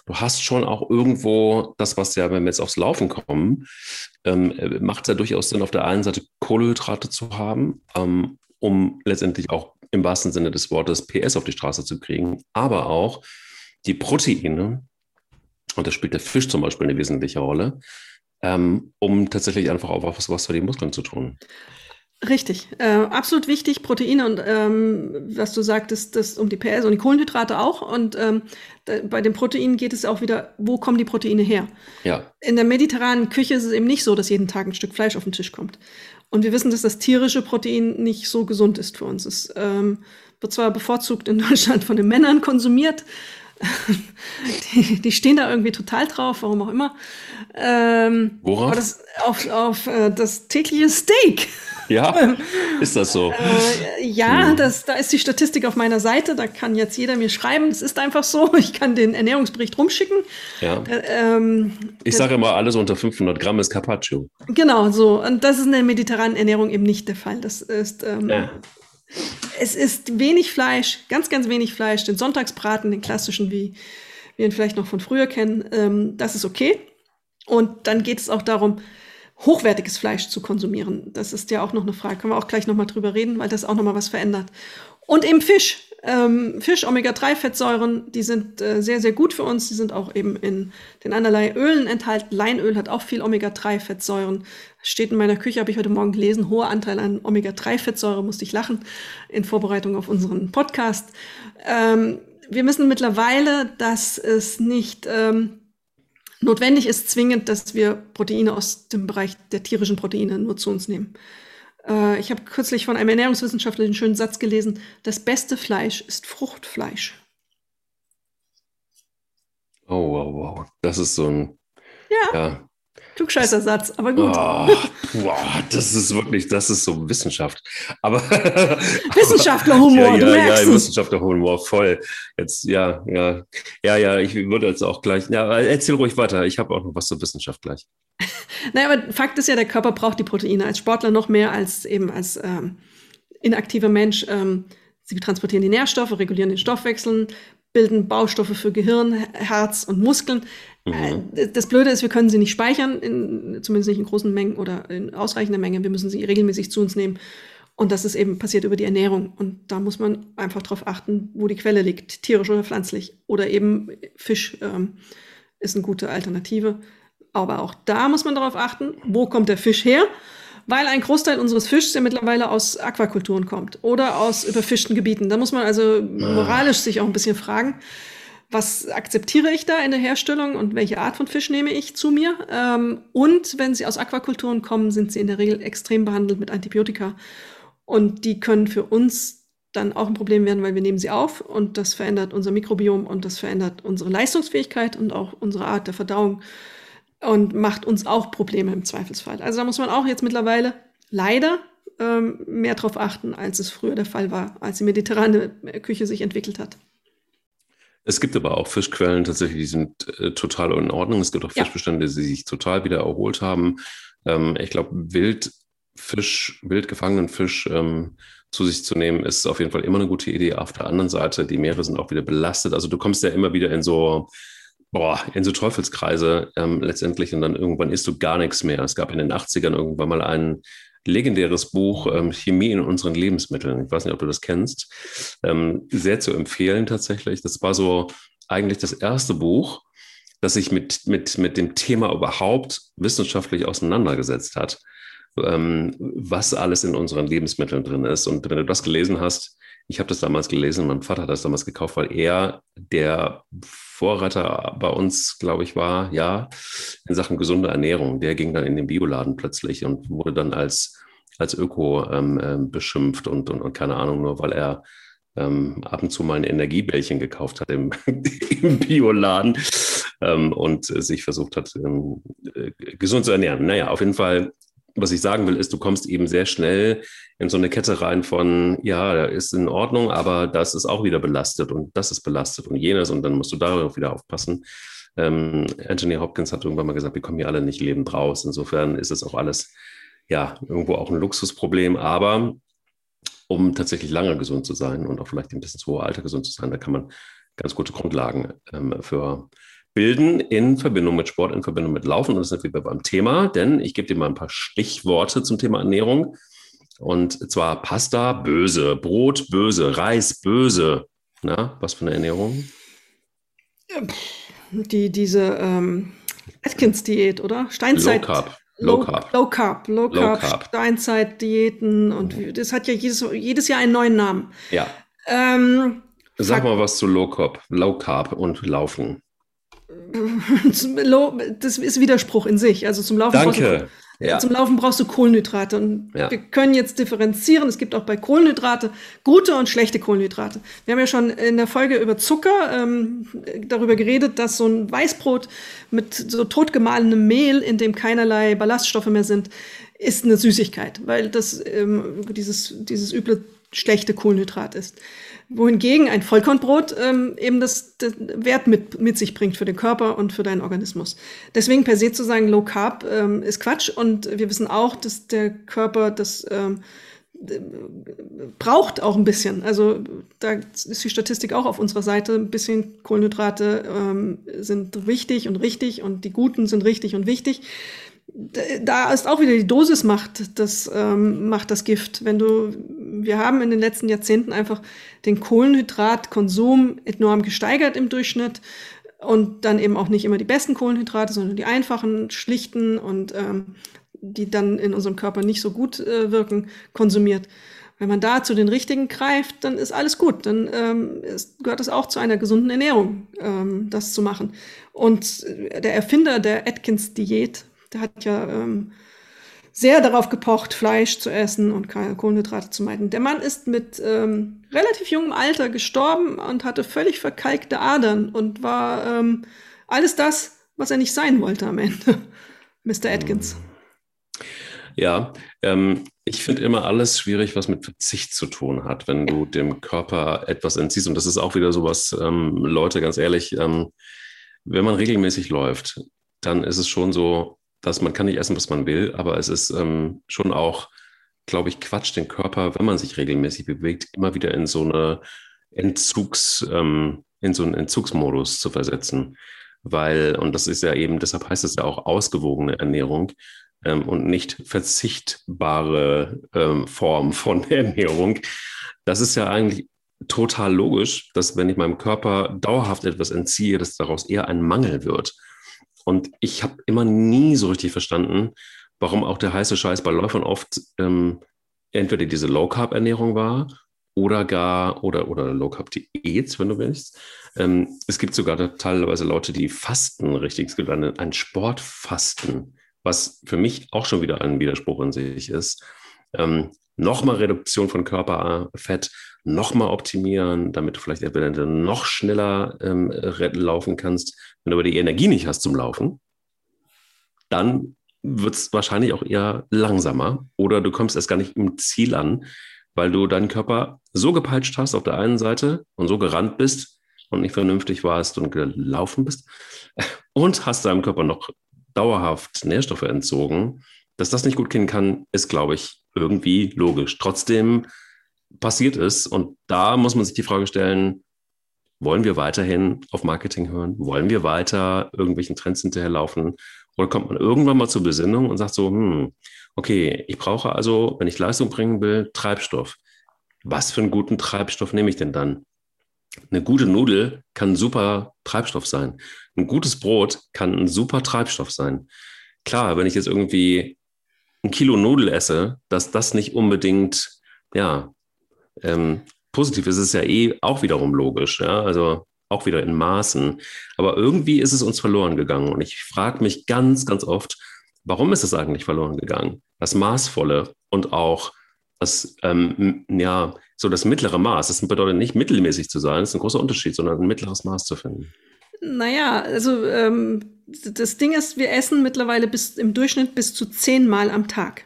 du hast schon auch irgendwo das, was ja, wenn wir jetzt aufs Laufen kommen, ähm, macht es ja durchaus Sinn, auf der einen Seite Kohlehydrate zu haben, ähm, um letztendlich auch im wahrsten Sinne des Wortes PS auf die Straße zu kriegen, aber auch die Proteine, und da spielt der Fisch zum Beispiel eine wesentliche Rolle, ähm, um tatsächlich einfach auch was, was für die Muskeln zu tun. Richtig, äh, absolut wichtig, Proteine und ähm, was du sagtest, das um die PS und die Kohlenhydrate auch. Und ähm, da, bei den Proteinen geht es auch wieder, wo kommen die Proteine her? Ja. In der mediterranen Küche ist es eben nicht so, dass jeden Tag ein Stück Fleisch auf den Tisch kommt. Und wir wissen, dass das tierische Protein nicht so gesund ist für uns. Es ähm, wird zwar bevorzugt in Deutschland von den Männern konsumiert, die, die, stehen da irgendwie total drauf, warum auch immer. Ähm, Worauf? Das, auf, auf äh, das tägliche Steak. Ja, ist das so? Äh, ja, hm. das, da ist die Statistik auf meiner Seite. Da kann jetzt jeder mir schreiben. Das ist einfach so. Ich kann den Ernährungsbericht rumschicken. Ja. Äh, ähm, ich sage immer, alles unter 500 Gramm ist Carpaccio. Genau, so. Und das ist in der mediterranen Ernährung eben nicht der Fall. Das ist ähm, ja. Es ist wenig Fleisch, ganz, ganz wenig Fleisch. Den Sonntagsbraten, den klassischen, wie wir ihn vielleicht noch von früher kennen, ähm, das ist okay. Und dann geht es auch darum, hochwertiges Fleisch zu konsumieren. Das ist ja auch noch eine Frage. Können wir auch gleich nochmal drüber reden, weil das auch nochmal was verändert. Und eben Fisch. Ähm, Fisch, Omega-3-Fettsäuren, die sind äh, sehr, sehr gut für uns. Die sind auch eben in den anderlei Ölen enthalten. Leinöl hat auch viel Omega-3-Fettsäuren. Steht in meiner Küche, habe ich heute Morgen gelesen, hoher Anteil an Omega-3-Fettsäure, musste ich lachen, in Vorbereitung auf unseren Podcast. Ähm, wir müssen mittlerweile, dass es nicht ähm, notwendig ist, zwingend, dass wir Proteine aus dem Bereich der tierischen Proteine nur zu uns nehmen. Äh, ich habe kürzlich von einem Ernährungswissenschaftler einen schönen Satz gelesen, das beste Fleisch ist Fruchtfleisch. Oh, wow, wow. Das ist so ein. Ja. ja Klugscheißersatz, aber gut. Oh, wow, das ist wirklich, das ist so Wissenschaft. Aber Wissenschaftlerhumor, ja, ja, du merkst ja, Wissenschaftlerhumor, voll. Jetzt, ja, ja, ja, ja, ich würde jetzt auch gleich, ja, erzähl ruhig weiter. Ich habe auch noch was zur Wissenschaft gleich. naja, aber Fakt ist ja, der Körper braucht die Proteine als Sportler noch mehr als eben als ähm, inaktiver Mensch. Ähm, sie transportieren die Nährstoffe, regulieren den Stoffwechsel, bilden Baustoffe für Gehirn, Herz und Muskeln. Mhm. Äh, das Blöde ist, wir können sie nicht speichern, in, zumindest nicht in großen Mengen oder in ausreichender Menge. Wir müssen sie regelmäßig zu uns nehmen. Und das ist eben passiert über die Ernährung. Und da muss man einfach darauf achten, wo die Quelle liegt, tierisch oder pflanzlich. Oder eben Fisch ähm, ist eine gute Alternative. Aber auch da muss man darauf achten, wo kommt der Fisch her? weil ein Großteil unseres Fischs ja mittlerweile aus Aquakulturen kommt oder aus überfischten Gebieten. Da muss man also moralisch sich auch ein bisschen fragen, was akzeptiere ich da in der Herstellung und welche Art von Fisch nehme ich zu mir? Ähm, und wenn sie aus Aquakulturen kommen, sind sie in der Regel extrem behandelt mit Antibiotika. Und die können für uns dann auch ein Problem werden, weil wir nehmen sie auf und das verändert unser Mikrobiom und das verändert unsere Leistungsfähigkeit und auch unsere Art der Verdauung und macht uns auch Probleme im Zweifelsfall. Also da muss man auch jetzt mittlerweile leider ähm, mehr darauf achten, als es früher der Fall war, als die mediterrane Küche sich entwickelt hat. Es gibt aber auch Fischquellen tatsächlich, die sind äh, total in Ordnung. Es gibt auch Fischbestände, die sich total wieder erholt haben. Ähm, ich glaube, Wildfisch, wild gefangenen Fisch ähm, zu sich zu nehmen, ist auf jeden Fall immer eine gute Idee. Auf der anderen Seite, die Meere sind auch wieder belastet. Also du kommst ja immer wieder in so, boah, in so Teufelskreise ähm, letztendlich und dann irgendwann isst du gar nichts mehr. Es gab in den 80ern irgendwann mal ein legendäres Buch ähm, Chemie in unseren Lebensmitteln. Ich weiß nicht, ob du das kennst. Ähm, sehr zu empfehlen tatsächlich. Das war so eigentlich das erste Buch, das sich mit, mit, mit dem Thema überhaupt wissenschaftlich auseinandergesetzt hat ähm, was alles in unseren Lebensmitteln drin ist. Und wenn du das gelesen hast, ich habe das damals gelesen, mein Vater hat das damals gekauft, weil er der Vorreiter bei uns, glaube ich, war, ja, in Sachen gesunde Ernährung. Der ging dann in den Bioladen plötzlich und wurde dann als, als Öko ähm, äh, beschimpft und, und, und keine Ahnung, nur weil er ähm, ab und zu mal ein Energiebällchen gekauft hat im, im Bioladen ähm, und sich versucht hat, ähm, äh, gesund zu ernähren. Naja, auf jeden Fall was ich sagen will, ist, du kommst eben sehr schnell in so eine Kette rein von, ja, ist in Ordnung, aber das ist auch wieder belastet und das ist belastet und jenes und dann musst du darauf wieder aufpassen. Ähm, Anthony Hopkins hat irgendwann mal gesagt, wir kommen hier alle nicht lebend raus. Insofern ist es auch alles, ja, irgendwo auch ein Luxusproblem, aber um tatsächlich lange gesund zu sein und auch vielleicht ein bisschen zu hohe Alter gesund zu sein, da kann man ganz gute Grundlagen ähm, für bilden in Verbindung mit Sport, in Verbindung mit Laufen. Und das sind wir beim Thema, denn ich gebe dir mal ein paar Stichworte zum Thema Ernährung. Und zwar Pasta böse, Brot böse, Reis böse. Na, was für eine Ernährung? Die, diese ähm, Atkins-Diät, oder? Steinzeit. Low Carb. Low, Carb. Low Carb, Low Carb, Carb. Steinzeit-Diäten und das hat ja jedes, jedes Jahr einen neuen Namen. Ja. Ähm, Sag mal was zu Low Carb, Low Carb und Laufen. das ist Widerspruch in sich. Also zum Laufen, Danke. Ja. zum Laufen brauchst du Kohlenhydrate. Und ja. wir können jetzt differenzieren. Es gibt auch bei Kohlenhydrate gute und schlechte Kohlenhydrate. Wir haben ja schon in der Folge über Zucker ähm, darüber geredet, dass so ein Weißbrot mit so totgemahlenem Mehl, in dem keinerlei Ballaststoffe mehr sind, ist eine Süßigkeit, weil das ähm, dieses, dieses üble schlechte Kohlenhydrat ist wohingegen ein Vollkornbrot ähm, eben das, das, Wert mit, mit sich bringt für den Körper und für deinen Organismus. Deswegen per se zu sagen, Low Carb ähm, ist Quatsch und wir wissen auch, dass der Körper das ähm, braucht auch ein bisschen. Also da ist die Statistik auch auf unserer Seite. Ein bisschen Kohlenhydrate ähm, sind wichtig und richtig und die guten sind richtig und wichtig da ist auch wieder die Dosis macht das, ähm, macht das Gift. Wenn du, wir haben in den letzten Jahrzehnten einfach den Kohlenhydratkonsum enorm gesteigert im Durchschnitt und dann eben auch nicht immer die besten Kohlenhydrate, sondern die einfachen, schlichten und ähm, die dann in unserem Körper nicht so gut äh, wirken, konsumiert. Wenn man da zu den richtigen greift, dann ist alles gut. Dann ähm, ist, gehört es auch zu einer gesunden Ernährung, ähm, das zu machen. Und der Erfinder der Atkins-Diät, der hat ja ähm, sehr darauf gepocht, Fleisch zu essen und Kohlenhydrate zu meiden. Der Mann ist mit ähm, relativ jungem Alter gestorben und hatte völlig verkalkte Adern und war ähm, alles das, was er nicht sein wollte am Ende. Mr. Atkins. Ja, ähm, ich finde immer alles schwierig, was mit Verzicht zu tun hat, wenn du dem Körper etwas entziehst. Und das ist auch wieder sowas, ähm, Leute, ganz ehrlich, ähm, wenn man regelmäßig läuft, dann ist es schon so, dass man kann nicht essen, was man will, aber es ist ähm, schon auch, glaube ich, Quatsch, den Körper, wenn man sich regelmäßig bewegt, immer wieder in so eine Entzugs, ähm, in so einen Entzugsmodus zu versetzen. Weil, und das ist ja eben, deshalb heißt es ja auch ausgewogene Ernährung ähm, und nicht verzichtbare ähm, Form von Ernährung. Das ist ja eigentlich total logisch, dass wenn ich meinem Körper dauerhaft etwas entziehe, dass daraus eher ein Mangel wird. Und ich habe immer nie so richtig verstanden, warum auch der heiße Scheiß bei Läufern oft ähm, entweder diese Low-Carb-Ernährung war oder gar, oder, oder Low-Carb-Diät, wenn du willst. Ähm, es gibt sogar teilweise Leute, die fasten, richtig gelandet, ein Sportfasten, was für mich auch schon wieder ein Widerspruch in sich ist. Ähm, nochmal Reduktion von Körperfett, nochmal optimieren, damit du vielleicht entweder noch schneller ähm, laufen kannst. Wenn du aber die Energie nicht hast zum Laufen, dann wird es wahrscheinlich auch eher langsamer oder du kommst erst gar nicht im Ziel an, weil du deinen Körper so gepeitscht hast auf der einen Seite und so gerannt bist und nicht vernünftig warst und gelaufen bist und hast deinem Körper noch dauerhaft Nährstoffe entzogen. Dass das nicht gut gehen kann, ist, glaube ich, irgendwie logisch. Trotzdem passiert es und da muss man sich die Frage stellen, wollen wir weiterhin auf Marketing hören? Wollen wir weiter irgendwelchen Trends hinterherlaufen? Oder kommt man irgendwann mal zur Besinnung und sagt so, hm, okay, ich brauche also, wenn ich Leistung bringen will, Treibstoff. Was für einen guten Treibstoff nehme ich denn dann? Eine gute Nudel kann ein super Treibstoff sein. Ein gutes Brot kann ein super Treibstoff sein. Klar, wenn ich jetzt irgendwie ein Kilo Nudel esse, dass das nicht unbedingt, ja, ähm, positiv ist, ist ja eh auch wiederum logisch. Ja? Also auch wieder in Maßen. Aber irgendwie ist es uns verloren gegangen. Und ich frage mich ganz, ganz oft, warum ist es eigentlich verloren gegangen? Das Maßvolle und auch das, ähm, ja, so das mittlere Maß. Das bedeutet nicht mittelmäßig zu sein, das ist ein großer Unterschied, sondern ein mittleres Maß zu finden. Naja, also ähm, das Ding ist, wir essen mittlerweile bis im Durchschnitt bis zu zehnmal am Tag.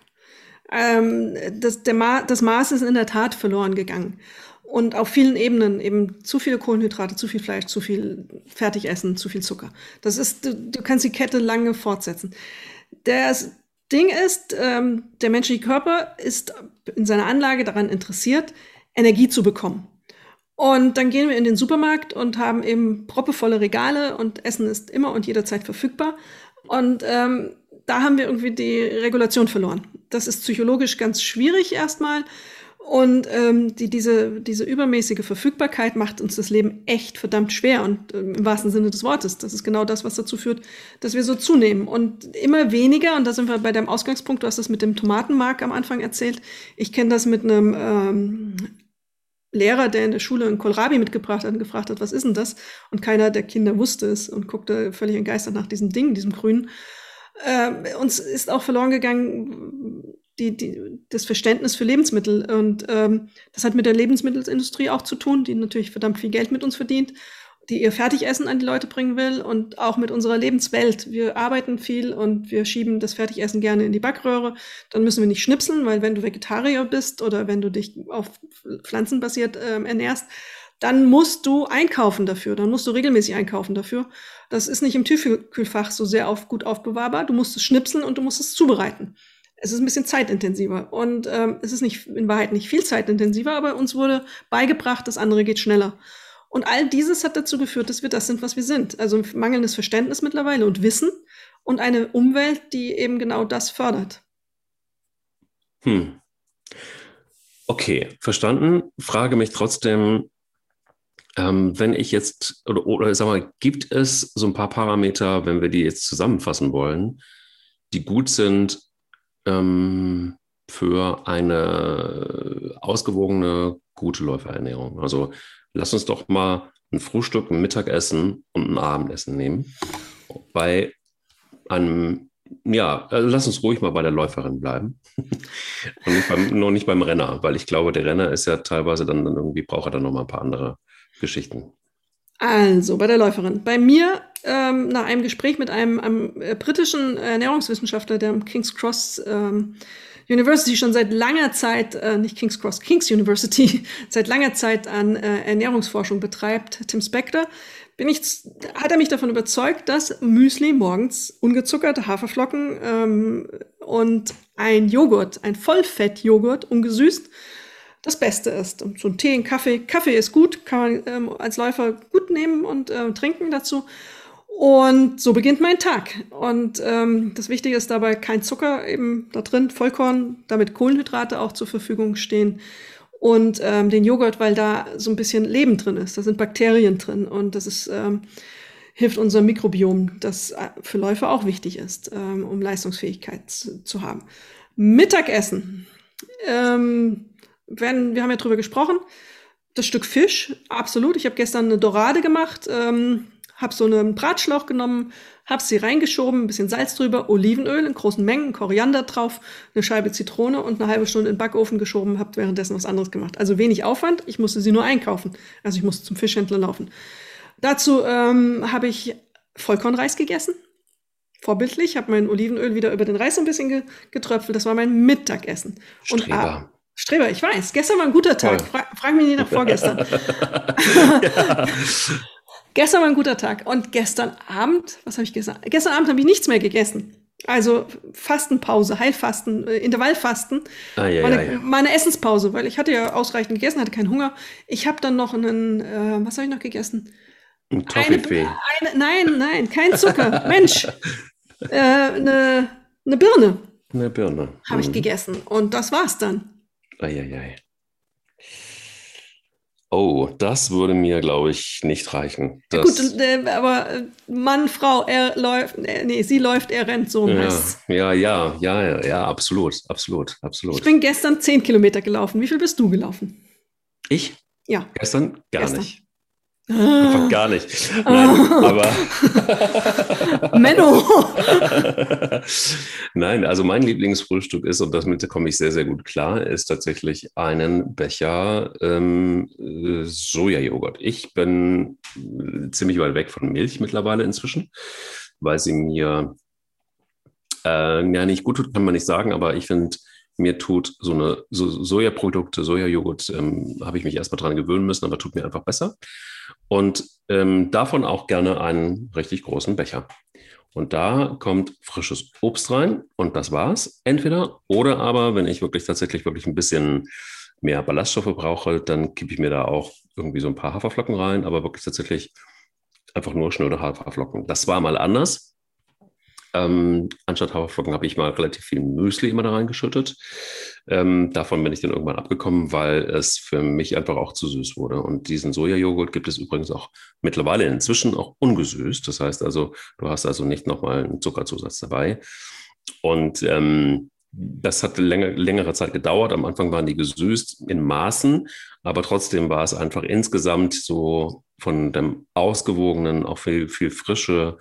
Ähm, das, der Ma das Maß ist in der Tat verloren gegangen. Und auf vielen Ebenen eben zu viele Kohlenhydrate, zu viel Fleisch, zu viel Fertigessen, zu viel Zucker. Das ist, du, du kannst die Kette lange fortsetzen. Das Ding ist, ähm, der menschliche Körper ist in seiner Anlage daran interessiert, Energie zu bekommen. Und dann gehen wir in den Supermarkt und haben eben proppevolle Regale und Essen ist immer und jederzeit verfügbar. Und ähm, da haben wir irgendwie die Regulation verloren. Das ist psychologisch ganz schwierig erstmal. Und ähm, die, diese, diese übermäßige Verfügbarkeit macht uns das Leben echt verdammt schwer und ähm, im wahrsten Sinne des Wortes. Das ist genau das, was dazu führt, dass wir so zunehmen. Und immer weniger, und da sind wir bei deinem Ausgangspunkt, du hast das mit dem Tomatenmark am Anfang erzählt. Ich kenne das mit einem ähm, Lehrer, der in der Schule ein Kohlrabi mitgebracht hat und gefragt hat, was ist denn das? Und keiner der Kinder wusste es und guckte völlig entgeistert nach diesem Ding, diesem Grünen. Äh, uns ist auch verloren gegangen, die, die, das Verständnis für Lebensmittel. Und ähm, das hat mit der Lebensmittelindustrie auch zu tun, die natürlich verdammt viel Geld mit uns verdient, die ihr Fertigessen an die Leute bringen will und auch mit unserer Lebenswelt. Wir arbeiten viel und wir schieben das Fertigessen gerne in die Backröhre. Dann müssen wir nicht schnipseln, weil wenn du Vegetarier bist oder wenn du dich auf pflanzenbasiert ähm, ernährst, dann musst du einkaufen dafür, dann musst du regelmäßig einkaufen dafür. Das ist nicht im Tiefkühlfach so sehr auf, gut aufbewahrbar. Du musst es schnipseln und du musst es zubereiten es ist ein bisschen zeitintensiver. Und ähm, es ist nicht in Wahrheit nicht viel zeitintensiver, aber uns wurde beigebracht, das andere geht schneller. Und all dieses hat dazu geführt, dass wir das sind, was wir sind. Also mangelndes Verständnis mittlerweile und Wissen und eine Umwelt, die eben genau das fördert. Hm. Okay, verstanden. Frage mich trotzdem, ähm, wenn ich jetzt, oder, oder sag mal, gibt es so ein paar Parameter, wenn wir die jetzt zusammenfassen wollen, die gut sind, ähm, für eine ausgewogene, gute Läuferernährung. Also lass uns doch mal ein Frühstück, ein Mittagessen und ein Abendessen nehmen. Bei einem, ja, also lass uns ruhig mal bei der Läuferin bleiben. und nicht beim, nur nicht beim Renner, weil ich glaube, der Renner ist ja teilweise dann, dann irgendwie, braucht er dann noch mal ein paar andere Geschichten. Also, bei der Läuferin. Bei mir, ähm, nach einem Gespräch mit einem, einem äh, britischen Ernährungswissenschaftler, der am King's Cross ähm, University schon seit langer Zeit, äh, nicht King's Cross, King's University, seit langer Zeit an äh, Ernährungsforschung betreibt, Tim Spector, bin ich, hat er mich davon überzeugt, dass Müsli morgens ungezuckerte Haferflocken ähm, und ein Joghurt, ein Vollfettjoghurt, ungesüßt, das Beste ist. Und so ein Tee, ein Kaffee. Kaffee ist gut, kann man ähm, als Läufer gut nehmen und äh, trinken dazu. Und so beginnt mein Tag. Und ähm, das Wichtige ist dabei kein Zucker eben da drin, Vollkorn, damit Kohlenhydrate auch zur Verfügung stehen. Und ähm, den Joghurt, weil da so ein bisschen Leben drin ist. Da sind Bakterien drin. Und das ist, ähm, hilft unserem Mikrobiom, das äh, für Läufer auch wichtig ist, ähm, um Leistungsfähigkeit zu, zu haben. Mittagessen. Ähm, wenn, wir haben ja drüber gesprochen, das Stück Fisch, absolut. Ich habe gestern eine Dorade gemacht, ähm, habe so einen Bratschlauch genommen, habe sie reingeschoben, ein bisschen Salz drüber, Olivenöl in großen Mengen, Koriander drauf, eine Scheibe Zitrone und eine halbe Stunde in den Backofen geschoben, habe währenddessen was anderes gemacht. Also wenig Aufwand, ich musste sie nur einkaufen. Also ich musste zum Fischhändler laufen. Dazu ähm, habe ich Vollkornreis gegessen, vorbildlich, habe mein Olivenöl wieder über den Reis ein bisschen ge getröpfelt. Das war mein Mittagessen. Streber. Und, ah, Streber, ich weiß. Gestern war ein guter Tag. Fra frag mich nicht nach vorgestern. Gestern war ein guter Tag. Und gestern Abend, was habe ich gesagt? Gestern Abend habe ich nichts mehr gegessen. Also Fastenpause, Heilfasten, äh, Intervallfasten. Ah, ja, meine, ja, ja. meine, Essenspause, weil ich hatte ja ausreichend gegessen, hatte keinen Hunger. Ich habe dann noch einen, äh, was habe ich noch gegessen? Ein Toffifee. Nein, nein, kein Zucker. Mensch, äh, eine, eine Birne. Eine Birne. Habe ich mhm. gegessen. Und das war's dann. Eieiei. Oh, das würde mir, glaube ich, nicht reichen. Ja, gut, äh, aber äh, Mann, Frau, er läuft, äh, nee, sie läuft, er rennt so. Ja, ja, ja, ja, ja, ja, absolut, absolut, absolut. Ich bin gestern zehn Kilometer gelaufen. Wie viel bist du gelaufen? Ich? Ja. Gestern? Gar gestern. nicht. Einfach gar nicht. Nein, aber. Menno! Nein, also mein Lieblingsfrühstück ist, und damit komme ich sehr, sehr gut klar, ist tatsächlich einen Becher ähm, äh, Sojajoghurt. Ich bin ziemlich weit weg von Milch mittlerweile inzwischen, weil sie mir äh, ja nicht gut tut, kann man nicht sagen, aber ich finde, mir tut so eine so Sojaprodukte, Sojajoghurt, ähm, habe ich mich erstmal dran gewöhnen müssen, aber tut mir einfach besser. Und ähm, davon auch gerne einen richtig großen Becher. Und da kommt frisches Obst rein und das war's. Entweder oder aber, wenn ich wirklich tatsächlich wirklich ein bisschen mehr Ballaststoffe brauche, dann kippe ich mir da auch irgendwie so ein paar Haferflocken rein, aber wirklich tatsächlich einfach nur schnöde Haferflocken. Das war mal anders. Ähm, anstatt Haferflocken habe ich mal relativ viel Müsli immer da reingeschüttet. Ähm, davon bin ich dann irgendwann abgekommen, weil es für mich einfach auch zu süß wurde. Und diesen Sojajoghurt gibt es übrigens auch mittlerweile inzwischen auch ungesüßt. Das heißt also, du hast also nicht nochmal einen Zuckerzusatz dabei. Und ähm, das hat länger, längere Zeit gedauert. Am Anfang waren die gesüßt in Maßen, aber trotzdem war es einfach insgesamt so von dem ausgewogenen, auch viel, viel frische,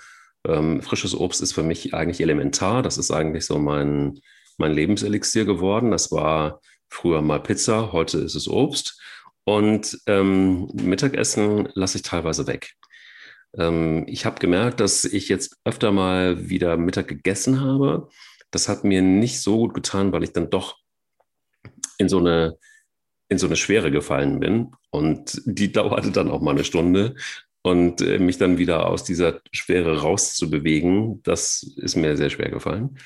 ähm, frisches Obst ist für mich eigentlich elementar. Das ist eigentlich so mein, mein Lebenselixier geworden. Das war früher mal Pizza, heute ist es Obst. Und ähm, Mittagessen lasse ich teilweise weg. Ähm, ich habe gemerkt, dass ich jetzt öfter mal wieder Mittag gegessen habe. Das hat mir nicht so gut getan, weil ich dann doch in so eine in so eine Schwere gefallen bin. Und die dauerte dann auch mal eine Stunde. Und äh, mich dann wieder aus dieser Schwere rauszubewegen, das ist mir sehr schwer gefallen.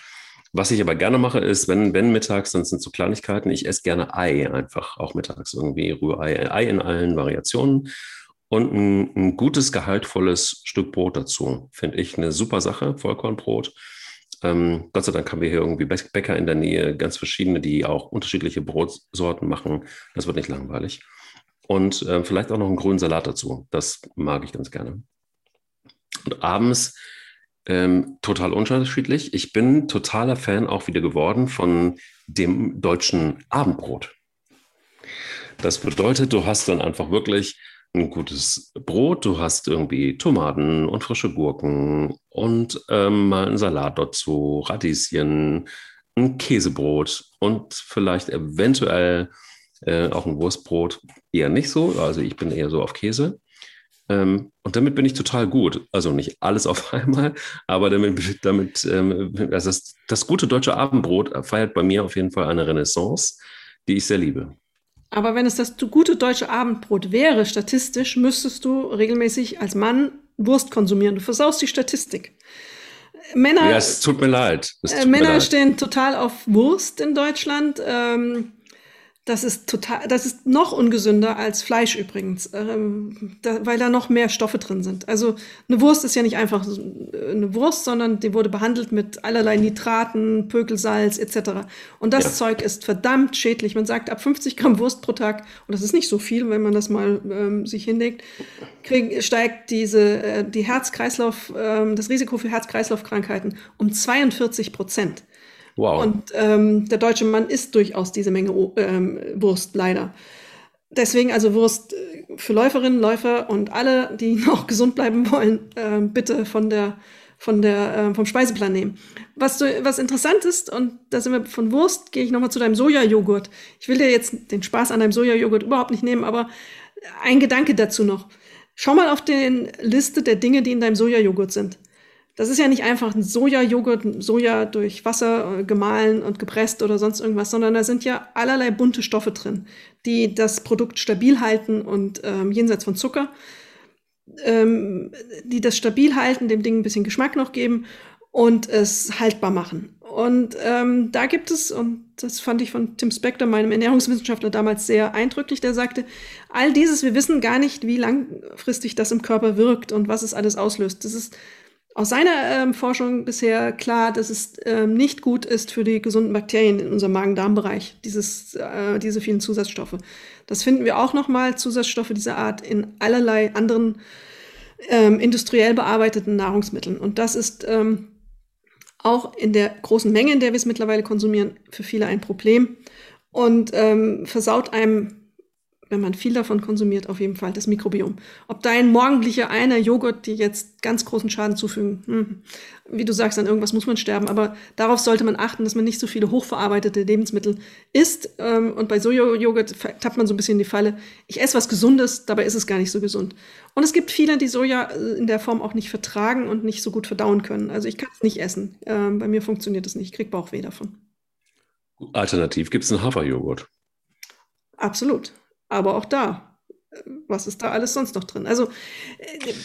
Was ich aber gerne mache, ist, wenn, wenn mittags, dann sind so Kleinigkeiten, ich esse gerne Ei einfach, auch mittags irgendwie, Rührei, Ei in allen Variationen und ein, ein gutes, gehaltvolles Stück Brot dazu. Finde ich eine super Sache, Vollkornbrot. Ähm, Gott sei Dank haben wir hier irgendwie Bäcker in der Nähe, ganz verschiedene, die auch unterschiedliche Brotsorten machen. Das wird nicht langweilig. Und äh, vielleicht auch noch einen grünen Salat dazu. Das mag ich ganz gerne. Und abends ähm, total unterschiedlich. Ich bin totaler Fan auch wieder geworden von dem deutschen Abendbrot. Das bedeutet, du hast dann einfach wirklich ein gutes Brot, du hast irgendwie Tomaten und frische Gurken und ähm, mal einen Salat dazu, Radieschen, ein Käsebrot und vielleicht eventuell äh, auch ein Wurstbrot eher nicht so. Also ich bin eher so auf Käse. Ähm, und damit bin ich total gut. Also nicht alles auf einmal, aber damit, damit ähm, also das, das gute deutsche Abendbrot feiert bei mir auf jeden Fall eine Renaissance, die ich sehr liebe. Aber wenn es das gute deutsche Abendbrot wäre, statistisch, müsstest du regelmäßig als Mann Wurst konsumieren. Du versaust die Statistik. Männer, ja, es tut mir leid. Äh, Männer leid. stehen total auf Wurst in Deutschland. Ähm, das ist total, das ist noch ungesünder als Fleisch übrigens, ähm, da, weil da noch mehr Stoffe drin sind. Also eine Wurst ist ja nicht einfach eine Wurst, sondern die wurde behandelt mit allerlei Nitraten, Pökelsalz etc. Und das ja. Zeug ist verdammt schädlich. Man sagt ab 50 Gramm Wurst pro Tag, und das ist nicht so viel, wenn man das mal ähm, sich hinlegt, krieg, steigt diese äh, die Herz-Kreislauf, ähm, das Risiko für Herz-Kreislauf-Krankheiten um 42 Prozent. Wow. Und ähm, der deutsche Mann isst durchaus diese Menge ähm, Wurst, leider. Deswegen, also Wurst, für Läuferinnen, Läufer und alle, die noch gesund bleiben wollen, äh, bitte von der, von der, äh, vom Speiseplan nehmen. Was, du, was interessant ist, und da sind wir von Wurst, gehe ich nochmal zu deinem Sojajoghurt. Ich will dir jetzt den Spaß an deinem Sojajoghurt überhaupt nicht nehmen, aber ein Gedanke dazu noch. Schau mal auf die Liste der Dinge, die in deinem Sojajoghurt sind. Das ist ja nicht einfach ein Sojajoghurt, Soja durch Wasser äh, gemahlen und gepresst oder sonst irgendwas, sondern da sind ja allerlei bunte Stoffe drin, die das Produkt stabil halten und ähm, jenseits von Zucker, ähm, die das stabil halten, dem Ding ein bisschen Geschmack noch geben und es haltbar machen. Und ähm, da gibt es, und das fand ich von Tim Spector, meinem Ernährungswissenschaftler, damals sehr eindrücklich, der sagte, all dieses, wir wissen gar nicht, wie langfristig das im Körper wirkt und was es alles auslöst. Das ist aus seiner ähm, Forschung bisher klar, dass es ähm, nicht gut ist für die gesunden Bakterien in unserem Magen-Darm-Bereich, äh, diese vielen Zusatzstoffe. Das finden wir auch nochmal, Zusatzstoffe dieser Art, in allerlei anderen ähm, industriell bearbeiteten Nahrungsmitteln. Und das ist ähm, auch in der großen Menge, in der wir es mittlerweile konsumieren, für viele ein Problem und ähm, versaut einem wenn man viel davon konsumiert, auf jeden Fall das Mikrobiom. Ob dein morgendlicher einer Joghurt dir jetzt ganz großen Schaden zufügen, hm. wie du sagst, an irgendwas muss man sterben, aber darauf sollte man achten, dass man nicht so viele hochverarbeitete Lebensmittel isst. Ähm, und bei Sojajoghurt tappt man so ein bisschen in die Falle, ich esse was Gesundes, dabei ist es gar nicht so gesund. Und es gibt viele, die Soja äh, in der Form auch nicht vertragen und nicht so gut verdauen können. Also ich kann es nicht essen. Ähm, bei mir funktioniert es nicht. Ich kriege Bauchweh davon. Alternativ gibt es einen Haferjoghurt. Absolut. Aber auch da, was ist da alles sonst noch drin? Also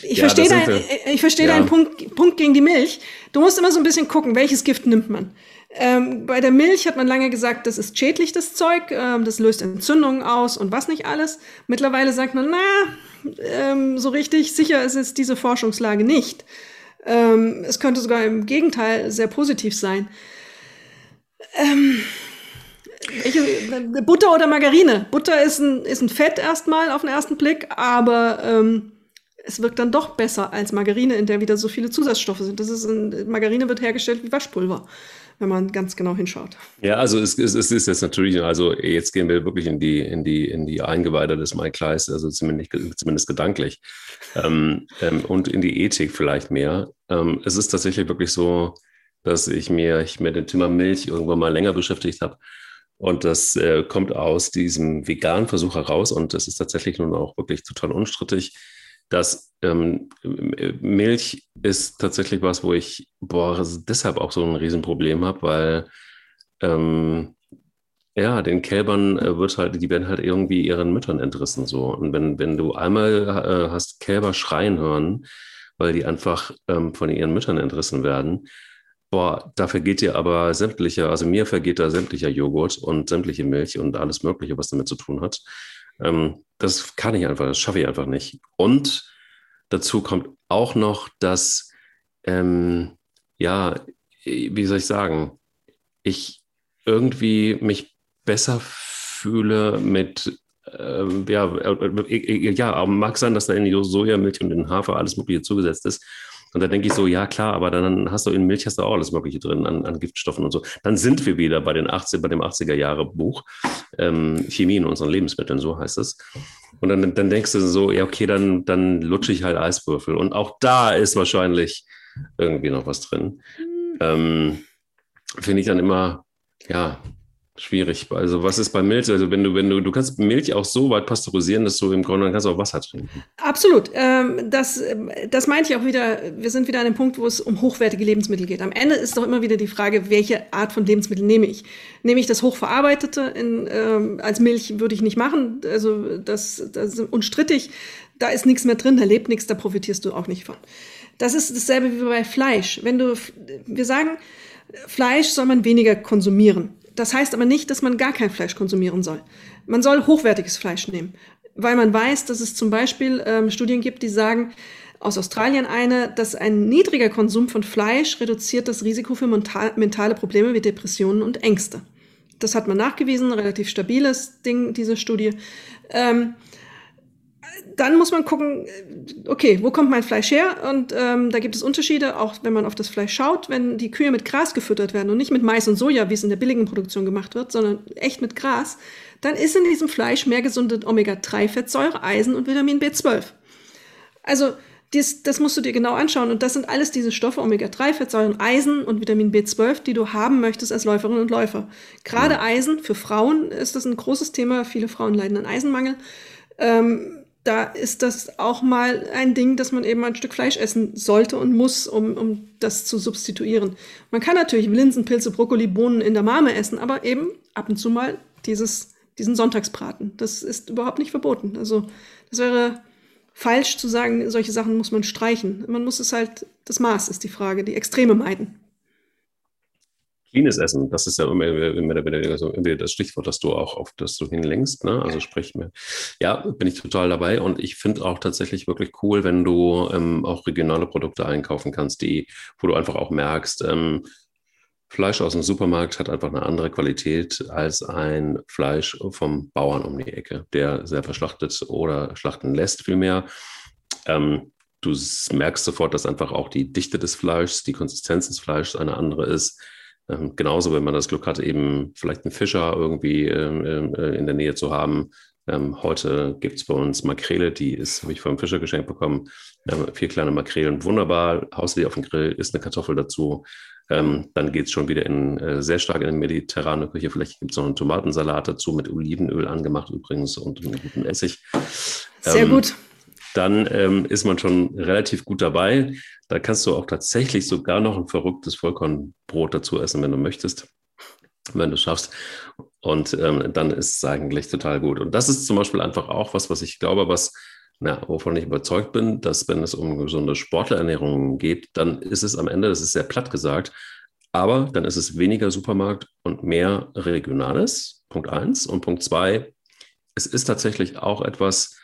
ich ja, verstehe dein, ich verstehe ja. deinen Punkt, Punkt gegen die Milch. Du musst immer so ein bisschen gucken, welches Gift nimmt man. Ähm, bei der Milch hat man lange gesagt, das ist schädlich, das Zeug, ähm, das löst Entzündungen aus und was nicht alles. Mittlerweile sagt man, na, ähm, so richtig sicher ist es diese Forschungslage nicht. Ähm, es könnte sogar im Gegenteil sehr positiv sein. Ähm, welche, Butter oder Margarine? Butter ist ein, ist ein Fett erstmal auf den ersten Blick, aber ähm, es wirkt dann doch besser als Margarine, in der wieder so viele Zusatzstoffe sind. Das ist ein, Margarine wird hergestellt wie Waschpulver, wenn man ganz genau hinschaut. Ja, also es, es, es ist jetzt natürlich, also jetzt gehen wir wirklich in die, in die, in die Eingeweide des Mike Kleiss, also zumindest, zumindest gedanklich. Ähm, ähm, und in die Ethik vielleicht mehr. Ähm, es ist tatsächlich wirklich so, dass ich mir ich mit dem Thema Milch irgendwann mal länger beschäftigt habe und das äh, kommt aus diesem veganen Versuch heraus und das ist tatsächlich nun auch wirklich total unstrittig, dass ähm, Milch ist tatsächlich was, wo ich boah, deshalb auch so ein Riesenproblem habe, weil ähm, ja, den Kälbern äh, wird halt, die werden halt irgendwie ihren Müttern entrissen so. Und wenn, wenn du einmal äh, hast Kälber schreien hören, weil die einfach ähm, von ihren Müttern entrissen werden, Boah, da vergeht dir aber sämtliche, also mir vergeht da sämtlicher Joghurt und sämtliche Milch und alles Mögliche, was damit zu tun hat. Ähm, das kann ich einfach, das schaffe ich einfach nicht. Und dazu kommt auch noch, dass, ähm, ja, wie soll ich sagen, ich irgendwie mich besser fühle mit, ähm, ja, äh, äh, ja, mag sein, dass da in die Sojamilch und in Hafer alles Mögliche zugesetzt ist. Und da denke ich so, ja klar, aber dann hast du in Milch hast du auch alles Mögliche drin an, an Giftstoffen und so. Dann sind wir wieder bei den 80, bei dem 80er Jahre Buch ähm, Chemie in unseren Lebensmitteln, so heißt es. Und dann, dann denkst du so, ja okay, dann, dann lutsche ich halt Eiswürfel. Und auch da ist wahrscheinlich irgendwie noch was drin. Mhm. Ähm, Finde ich dann immer, ja, schwierig. Also was ist bei Milch? Also wenn du, wenn du, du kannst Milch auch so weit pasteurisieren, dass du im Grunde dann kannst auch Wasser trinken. Absolut. Ähm, das, das meinte ich auch wieder. Wir sind wieder an dem Punkt, wo es um hochwertige Lebensmittel geht. Am Ende ist doch immer wieder die Frage, welche Art von Lebensmittel nehme ich? Nehme ich das hochverarbeitete in, ähm, als Milch würde ich nicht machen. Also das, das ist unstrittig. Da ist nichts mehr drin, da lebt nichts, da profitierst du auch nicht von. Das ist dasselbe wie bei Fleisch. Wenn du, wir sagen, Fleisch soll man weniger konsumieren. Das heißt aber nicht, dass man gar kein Fleisch konsumieren soll. Man soll hochwertiges Fleisch nehmen, weil man weiß, dass es zum Beispiel ähm, Studien gibt, die sagen, aus Australien eine, dass ein niedriger Konsum von Fleisch reduziert das Risiko für mentale Probleme wie Depressionen und Ängste. Das hat man nachgewiesen, relativ stabiles Ding, diese Studie. Ähm, dann muss man gucken, okay, wo kommt mein Fleisch her? Und ähm, da gibt es Unterschiede, auch wenn man auf das Fleisch schaut. Wenn die Kühe mit Gras gefüttert werden und nicht mit Mais und Soja, wie es in der billigen Produktion gemacht wird, sondern echt mit Gras, dann ist in diesem Fleisch mehr gesunde Omega-3-Fettsäure, Eisen und Vitamin B12. Also dies, das musst du dir genau anschauen. Und das sind alles diese Stoffe, Omega-3-Fettsäuren, Eisen und Vitamin B12, die du haben möchtest als Läuferinnen und Läufer. Gerade. Eisen, für Frauen ist das ein großes Thema. Viele Frauen leiden an Eisenmangel. Ähm, da ist das auch mal ein Ding, dass man eben ein Stück Fleisch essen sollte und muss, um, um das zu substituieren. Man kann natürlich Linsen, Pilze, Brokkoli, Bohnen in der Marme essen, aber eben ab und zu mal dieses, diesen Sonntagsbraten. Das ist überhaupt nicht verboten. Also das wäre falsch zu sagen, solche Sachen muss man streichen. Man muss es halt, das Maß ist die Frage, die Extreme meiden. Cleanes Essen, das ist ja immer, immer, immer das Stichwort, das du auch auf das du hinlenkst. Ne? Also sprich mir. Ja, bin ich total dabei und ich finde auch tatsächlich wirklich cool, wenn du ähm, auch regionale Produkte einkaufen kannst, die, wo du einfach auch merkst, ähm, Fleisch aus dem Supermarkt hat einfach eine andere Qualität als ein Fleisch vom Bauern um die Ecke, der selber schlachtet oder schlachten lässt vielmehr. Ähm, du merkst sofort, dass einfach auch die Dichte des Fleischs, die Konsistenz des Fleischs eine andere ist. Ähm, genauso, wenn man das Glück hat, eben vielleicht einen Fischer irgendwie ähm, äh, in der Nähe zu haben. Ähm, heute gibt es bei uns Makrele, die ist, habe ich vom Fischer geschenkt bekommen. Ähm, vier kleine Makrelen, wunderbar. Haust die auf den Grill, isst eine Kartoffel dazu. Ähm, dann geht es schon wieder in, äh, sehr stark in die mediterrane Küche. Vielleicht gibt es noch einen Tomatensalat dazu mit Olivenöl angemacht übrigens und einem guten Essig. Sehr ähm, gut dann ähm, ist man schon relativ gut dabei. Da kannst du auch tatsächlich sogar noch ein verrücktes Vollkornbrot dazu essen, wenn du möchtest, wenn du schaffst. Und ähm, dann ist es eigentlich total gut. Und das ist zum Beispiel einfach auch was, was ich glaube, was, na, wovon ich überzeugt bin, dass wenn es um gesunde Sportlerernährung geht, dann ist es am Ende, das ist sehr platt gesagt, aber dann ist es weniger Supermarkt und mehr Regionales. Punkt eins. Und Punkt zwei, es ist tatsächlich auch etwas,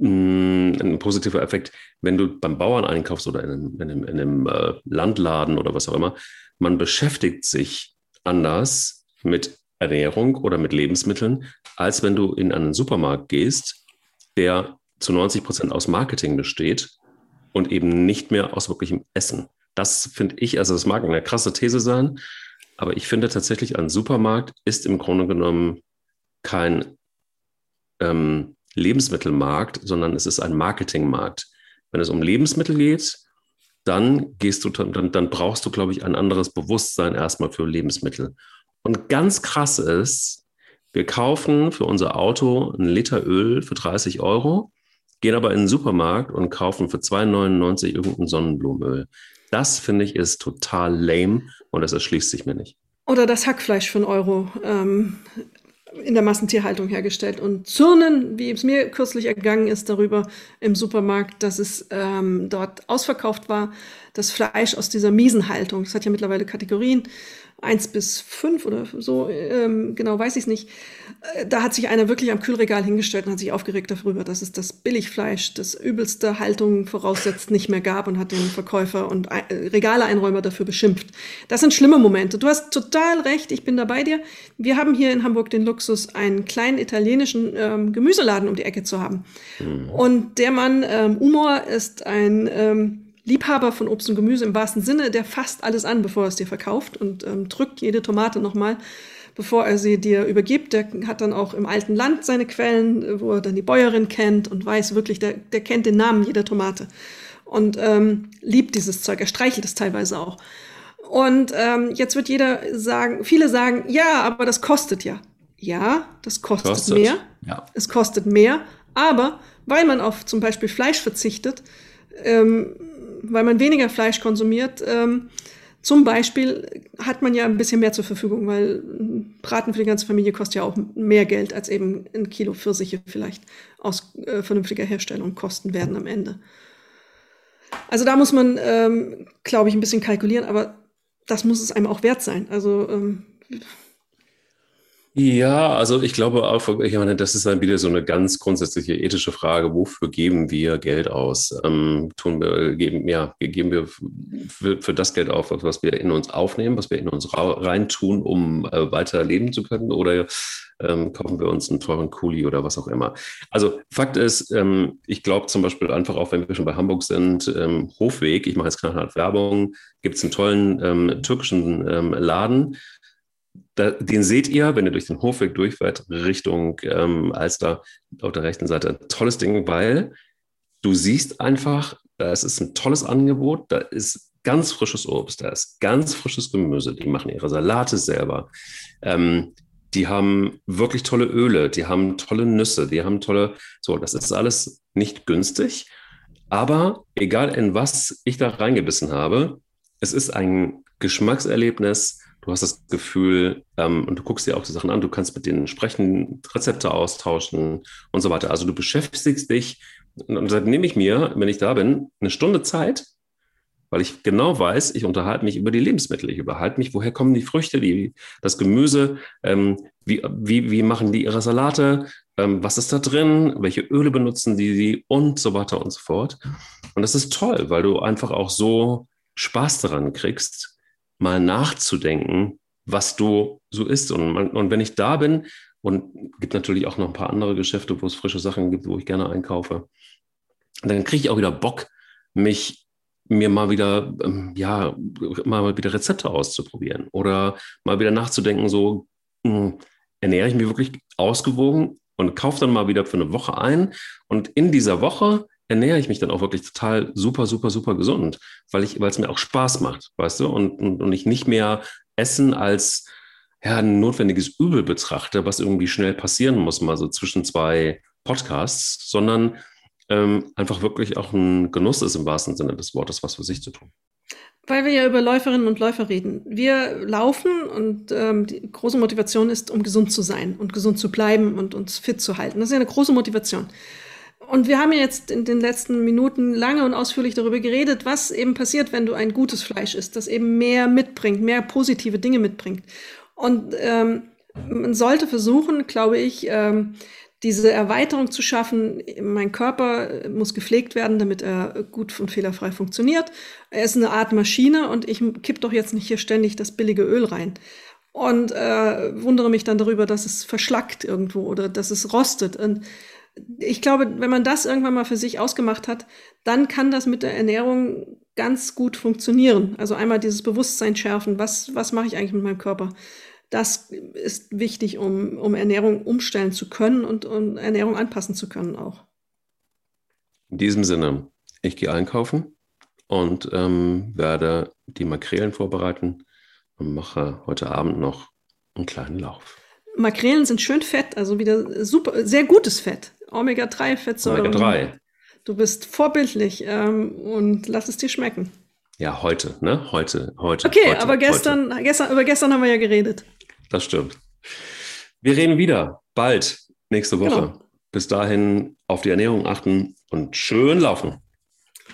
ein positiver Effekt, wenn du beim Bauern einkaufst oder in einem, in einem, in einem äh, Landladen oder was auch immer. Man beschäftigt sich anders mit Ernährung oder mit Lebensmitteln, als wenn du in einen Supermarkt gehst, der zu 90 Prozent aus Marketing besteht und eben nicht mehr aus wirklichem Essen. Das finde ich, also das mag eine krasse These sein, aber ich finde tatsächlich, ein Supermarkt ist im Grunde genommen kein ähm, Lebensmittelmarkt, sondern es ist ein Marketingmarkt. Wenn es um Lebensmittel geht, dann gehst du, dann, dann brauchst du, glaube ich, ein anderes Bewusstsein erstmal für Lebensmittel. Und ganz krass ist, wir kaufen für unser Auto einen Liter Öl für 30 Euro, gehen aber in den Supermarkt und kaufen für 2,99 irgendein Sonnenblumenöl. Das finde ich ist total lame und das erschließt sich mir nicht. Oder das Hackfleisch einen Euro. Ähm, in der Massentierhaltung hergestellt und zürnen, wie es mir kürzlich ergangen ist, darüber im Supermarkt, dass es ähm, dort ausverkauft war, das Fleisch aus dieser miesen Haltung. Das hat ja mittlerweile Kategorien eins bis fünf oder so, ähm, genau weiß ich es nicht. Äh, da hat sich einer wirklich am Kühlregal hingestellt und hat sich aufgeregt darüber, dass es das Billigfleisch, das übelste Haltung voraussetzt, nicht mehr gab und hat den Verkäufer und äh, Regaleeinräumer dafür beschimpft. Das sind schlimme Momente. Du hast total recht, ich bin da bei dir. Wir haben hier in Hamburg den Luxus, einen kleinen italienischen ähm, Gemüseladen um die Ecke zu haben. Mhm. Und der Mann, ähm, Umor, ist ein ähm, Liebhaber von Obst und Gemüse im wahrsten Sinne, der fasst alles an, bevor er es dir verkauft und ähm, drückt jede Tomate nochmal, bevor er sie dir übergibt. Der hat dann auch im alten Land seine Quellen, wo er dann die Bäuerin kennt und weiß wirklich, der, der kennt den Namen jeder Tomate und ähm, liebt dieses Zeug. Er streichelt es teilweise auch. Und ähm, jetzt wird jeder sagen, viele sagen, ja, aber das kostet ja. Ja, das kostet, kostet. mehr. Ja. Es kostet mehr, aber weil man auf zum Beispiel Fleisch verzichtet, ähm, weil man weniger Fleisch konsumiert, ähm, zum Beispiel hat man ja ein bisschen mehr zur Verfügung, weil Braten für die ganze Familie kostet ja auch mehr Geld, als eben ein Kilo Pfirsiche vielleicht aus äh, vernünftiger Herstellung kosten werden am Ende. Also da muss man, ähm, glaube ich, ein bisschen kalkulieren, aber das muss es einem auch wert sein. Also ähm, Ja, also ich glaube auch, ich meine, das ist dann wieder so eine ganz grundsätzliche ethische Frage. Wofür geben wir Geld aus? Ähm, tun wir, geben, ja, geben wir für, für, das Geld auf, was wir in uns aufnehmen, was wir in uns reintun, um äh, weiter leben zu können? Oder ähm, kaufen wir uns einen teuren Kuli oder was auch immer? Also Fakt ist, ähm, ich glaube zum Beispiel einfach auch, wenn wir schon bei Hamburg sind, ähm, Hofweg, ich mache jetzt knallhart Werbung, gibt es einen tollen ähm, türkischen ähm, Laden da, den seht ihr, wenn ihr durch den Hofweg durchfährt, Richtung ähm, Alster auf der rechten Seite. Tolles Ding, weil du siehst einfach, es ist ein tolles Angebot, da ist ganz frisches Obst, da ist ganz frisches Gemüse, die machen ihre Salate selber. Ähm, die haben wirklich tolle Öle, die haben tolle Nüsse, die haben tolle, so, das ist alles nicht günstig, aber egal in was ich da reingebissen habe, es ist ein Geschmackserlebnis, Du hast das Gefühl, ähm, und du guckst dir auch die Sachen an, du kannst mit denen sprechen, Rezepte austauschen und so weiter. Also du beschäftigst dich, und dann nehme ich mir, wenn ich da bin, eine Stunde Zeit, weil ich genau weiß, ich unterhalte mich über die Lebensmittel, ich unterhalte mich, woher kommen die Früchte, die, das Gemüse, ähm, wie, wie, wie machen die ihre Salate, ähm, was ist da drin, welche Öle benutzen die, die und so weiter und so fort. Und das ist toll, weil du einfach auch so Spaß daran kriegst, mal nachzudenken, was du so isst. Und, und wenn ich da bin, und gibt natürlich auch noch ein paar andere Geschäfte, wo es frische Sachen gibt, wo ich gerne einkaufe, dann kriege ich auch wieder Bock, mich mir mal wieder, ähm, ja, mal wieder Rezepte auszuprobieren oder mal wieder nachzudenken, so mh, hm, ernähre ich mich wirklich ausgewogen und kaufe dann mal wieder für eine Woche ein. Und in dieser Woche ernähre ich mich dann auch wirklich total super, super, super gesund, weil es mir auch Spaß macht, weißt du, und, und, und ich nicht mehr Essen als ja, ein notwendiges Übel betrachte, was irgendwie schnell passieren muss, mal so zwischen zwei Podcasts, sondern ähm, einfach wirklich auch ein Genuss ist im wahrsten Sinne des Wortes, was für sich zu tun. Weil wir ja über Läuferinnen und Läufer reden. Wir laufen und ähm, die große Motivation ist, um gesund zu sein und gesund zu bleiben und uns fit zu halten. Das ist ja eine große Motivation. Und wir haben ja jetzt in den letzten Minuten lange und ausführlich darüber geredet, was eben passiert, wenn du ein gutes Fleisch isst, das eben mehr mitbringt, mehr positive Dinge mitbringt. Und ähm, man sollte versuchen, glaube ich, ähm, diese Erweiterung zu schaffen. Mein Körper muss gepflegt werden, damit er gut und fehlerfrei funktioniert. Er ist eine Art Maschine und ich kipp doch jetzt nicht hier ständig das billige Öl rein und äh, wundere mich dann darüber, dass es verschlackt irgendwo oder dass es rostet. Und ich glaube, wenn man das irgendwann mal für sich ausgemacht hat, dann kann das mit der Ernährung ganz gut funktionieren. Also einmal dieses Bewusstsein schärfen, was, was mache ich eigentlich mit meinem Körper? Das ist wichtig, um, um Ernährung umstellen zu können und um Ernährung anpassen zu können auch. In diesem Sinne, ich gehe einkaufen und ähm, werde die Makrelen vorbereiten und mache heute Abend noch einen kleinen Lauf. Makrelen sind schön fett, also wieder super, sehr gutes Fett. Omega-3-Fettsäuren. Omega-3. Du bist vorbildlich ähm, und lass es dir schmecken. Ja, heute, ne? Heute, heute. Okay, heute, aber gestern, heute. gestern, über gestern haben wir ja geredet. Das stimmt. Wir reden wieder bald, nächste Woche. Genau. Bis dahin auf die Ernährung achten und schön laufen.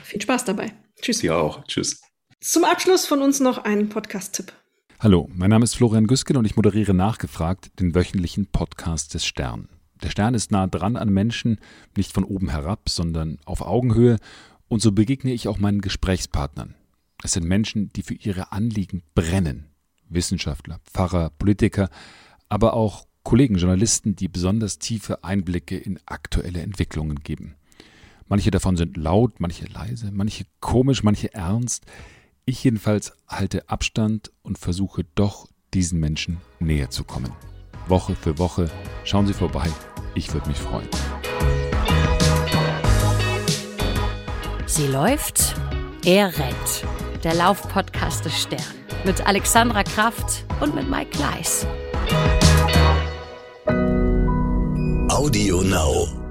Viel Spaß dabei. Tschüss. Dir auch. Tschüss. Zum Abschluss von uns noch ein Podcast-Tipp. Hallo, mein Name ist Florian Güsken und ich moderiere nachgefragt den wöchentlichen Podcast des Stern. Der Stern ist nah dran an Menschen, nicht von oben herab, sondern auf Augenhöhe, und so begegne ich auch meinen Gesprächspartnern. Es sind Menschen, die für ihre Anliegen brennen. Wissenschaftler, Pfarrer, Politiker, aber auch Kollegen, Journalisten, die besonders tiefe Einblicke in aktuelle Entwicklungen geben. Manche davon sind laut, manche leise, manche komisch, manche ernst. Ich jedenfalls halte Abstand und versuche doch diesen Menschen näher zu kommen. Woche für Woche. Schauen Sie vorbei. Ich würde mich freuen. Sie läuft, er rennt. Der Laufpodcast des Stern. Mit Alexandra Kraft und mit Mike Gleis. Audio Now.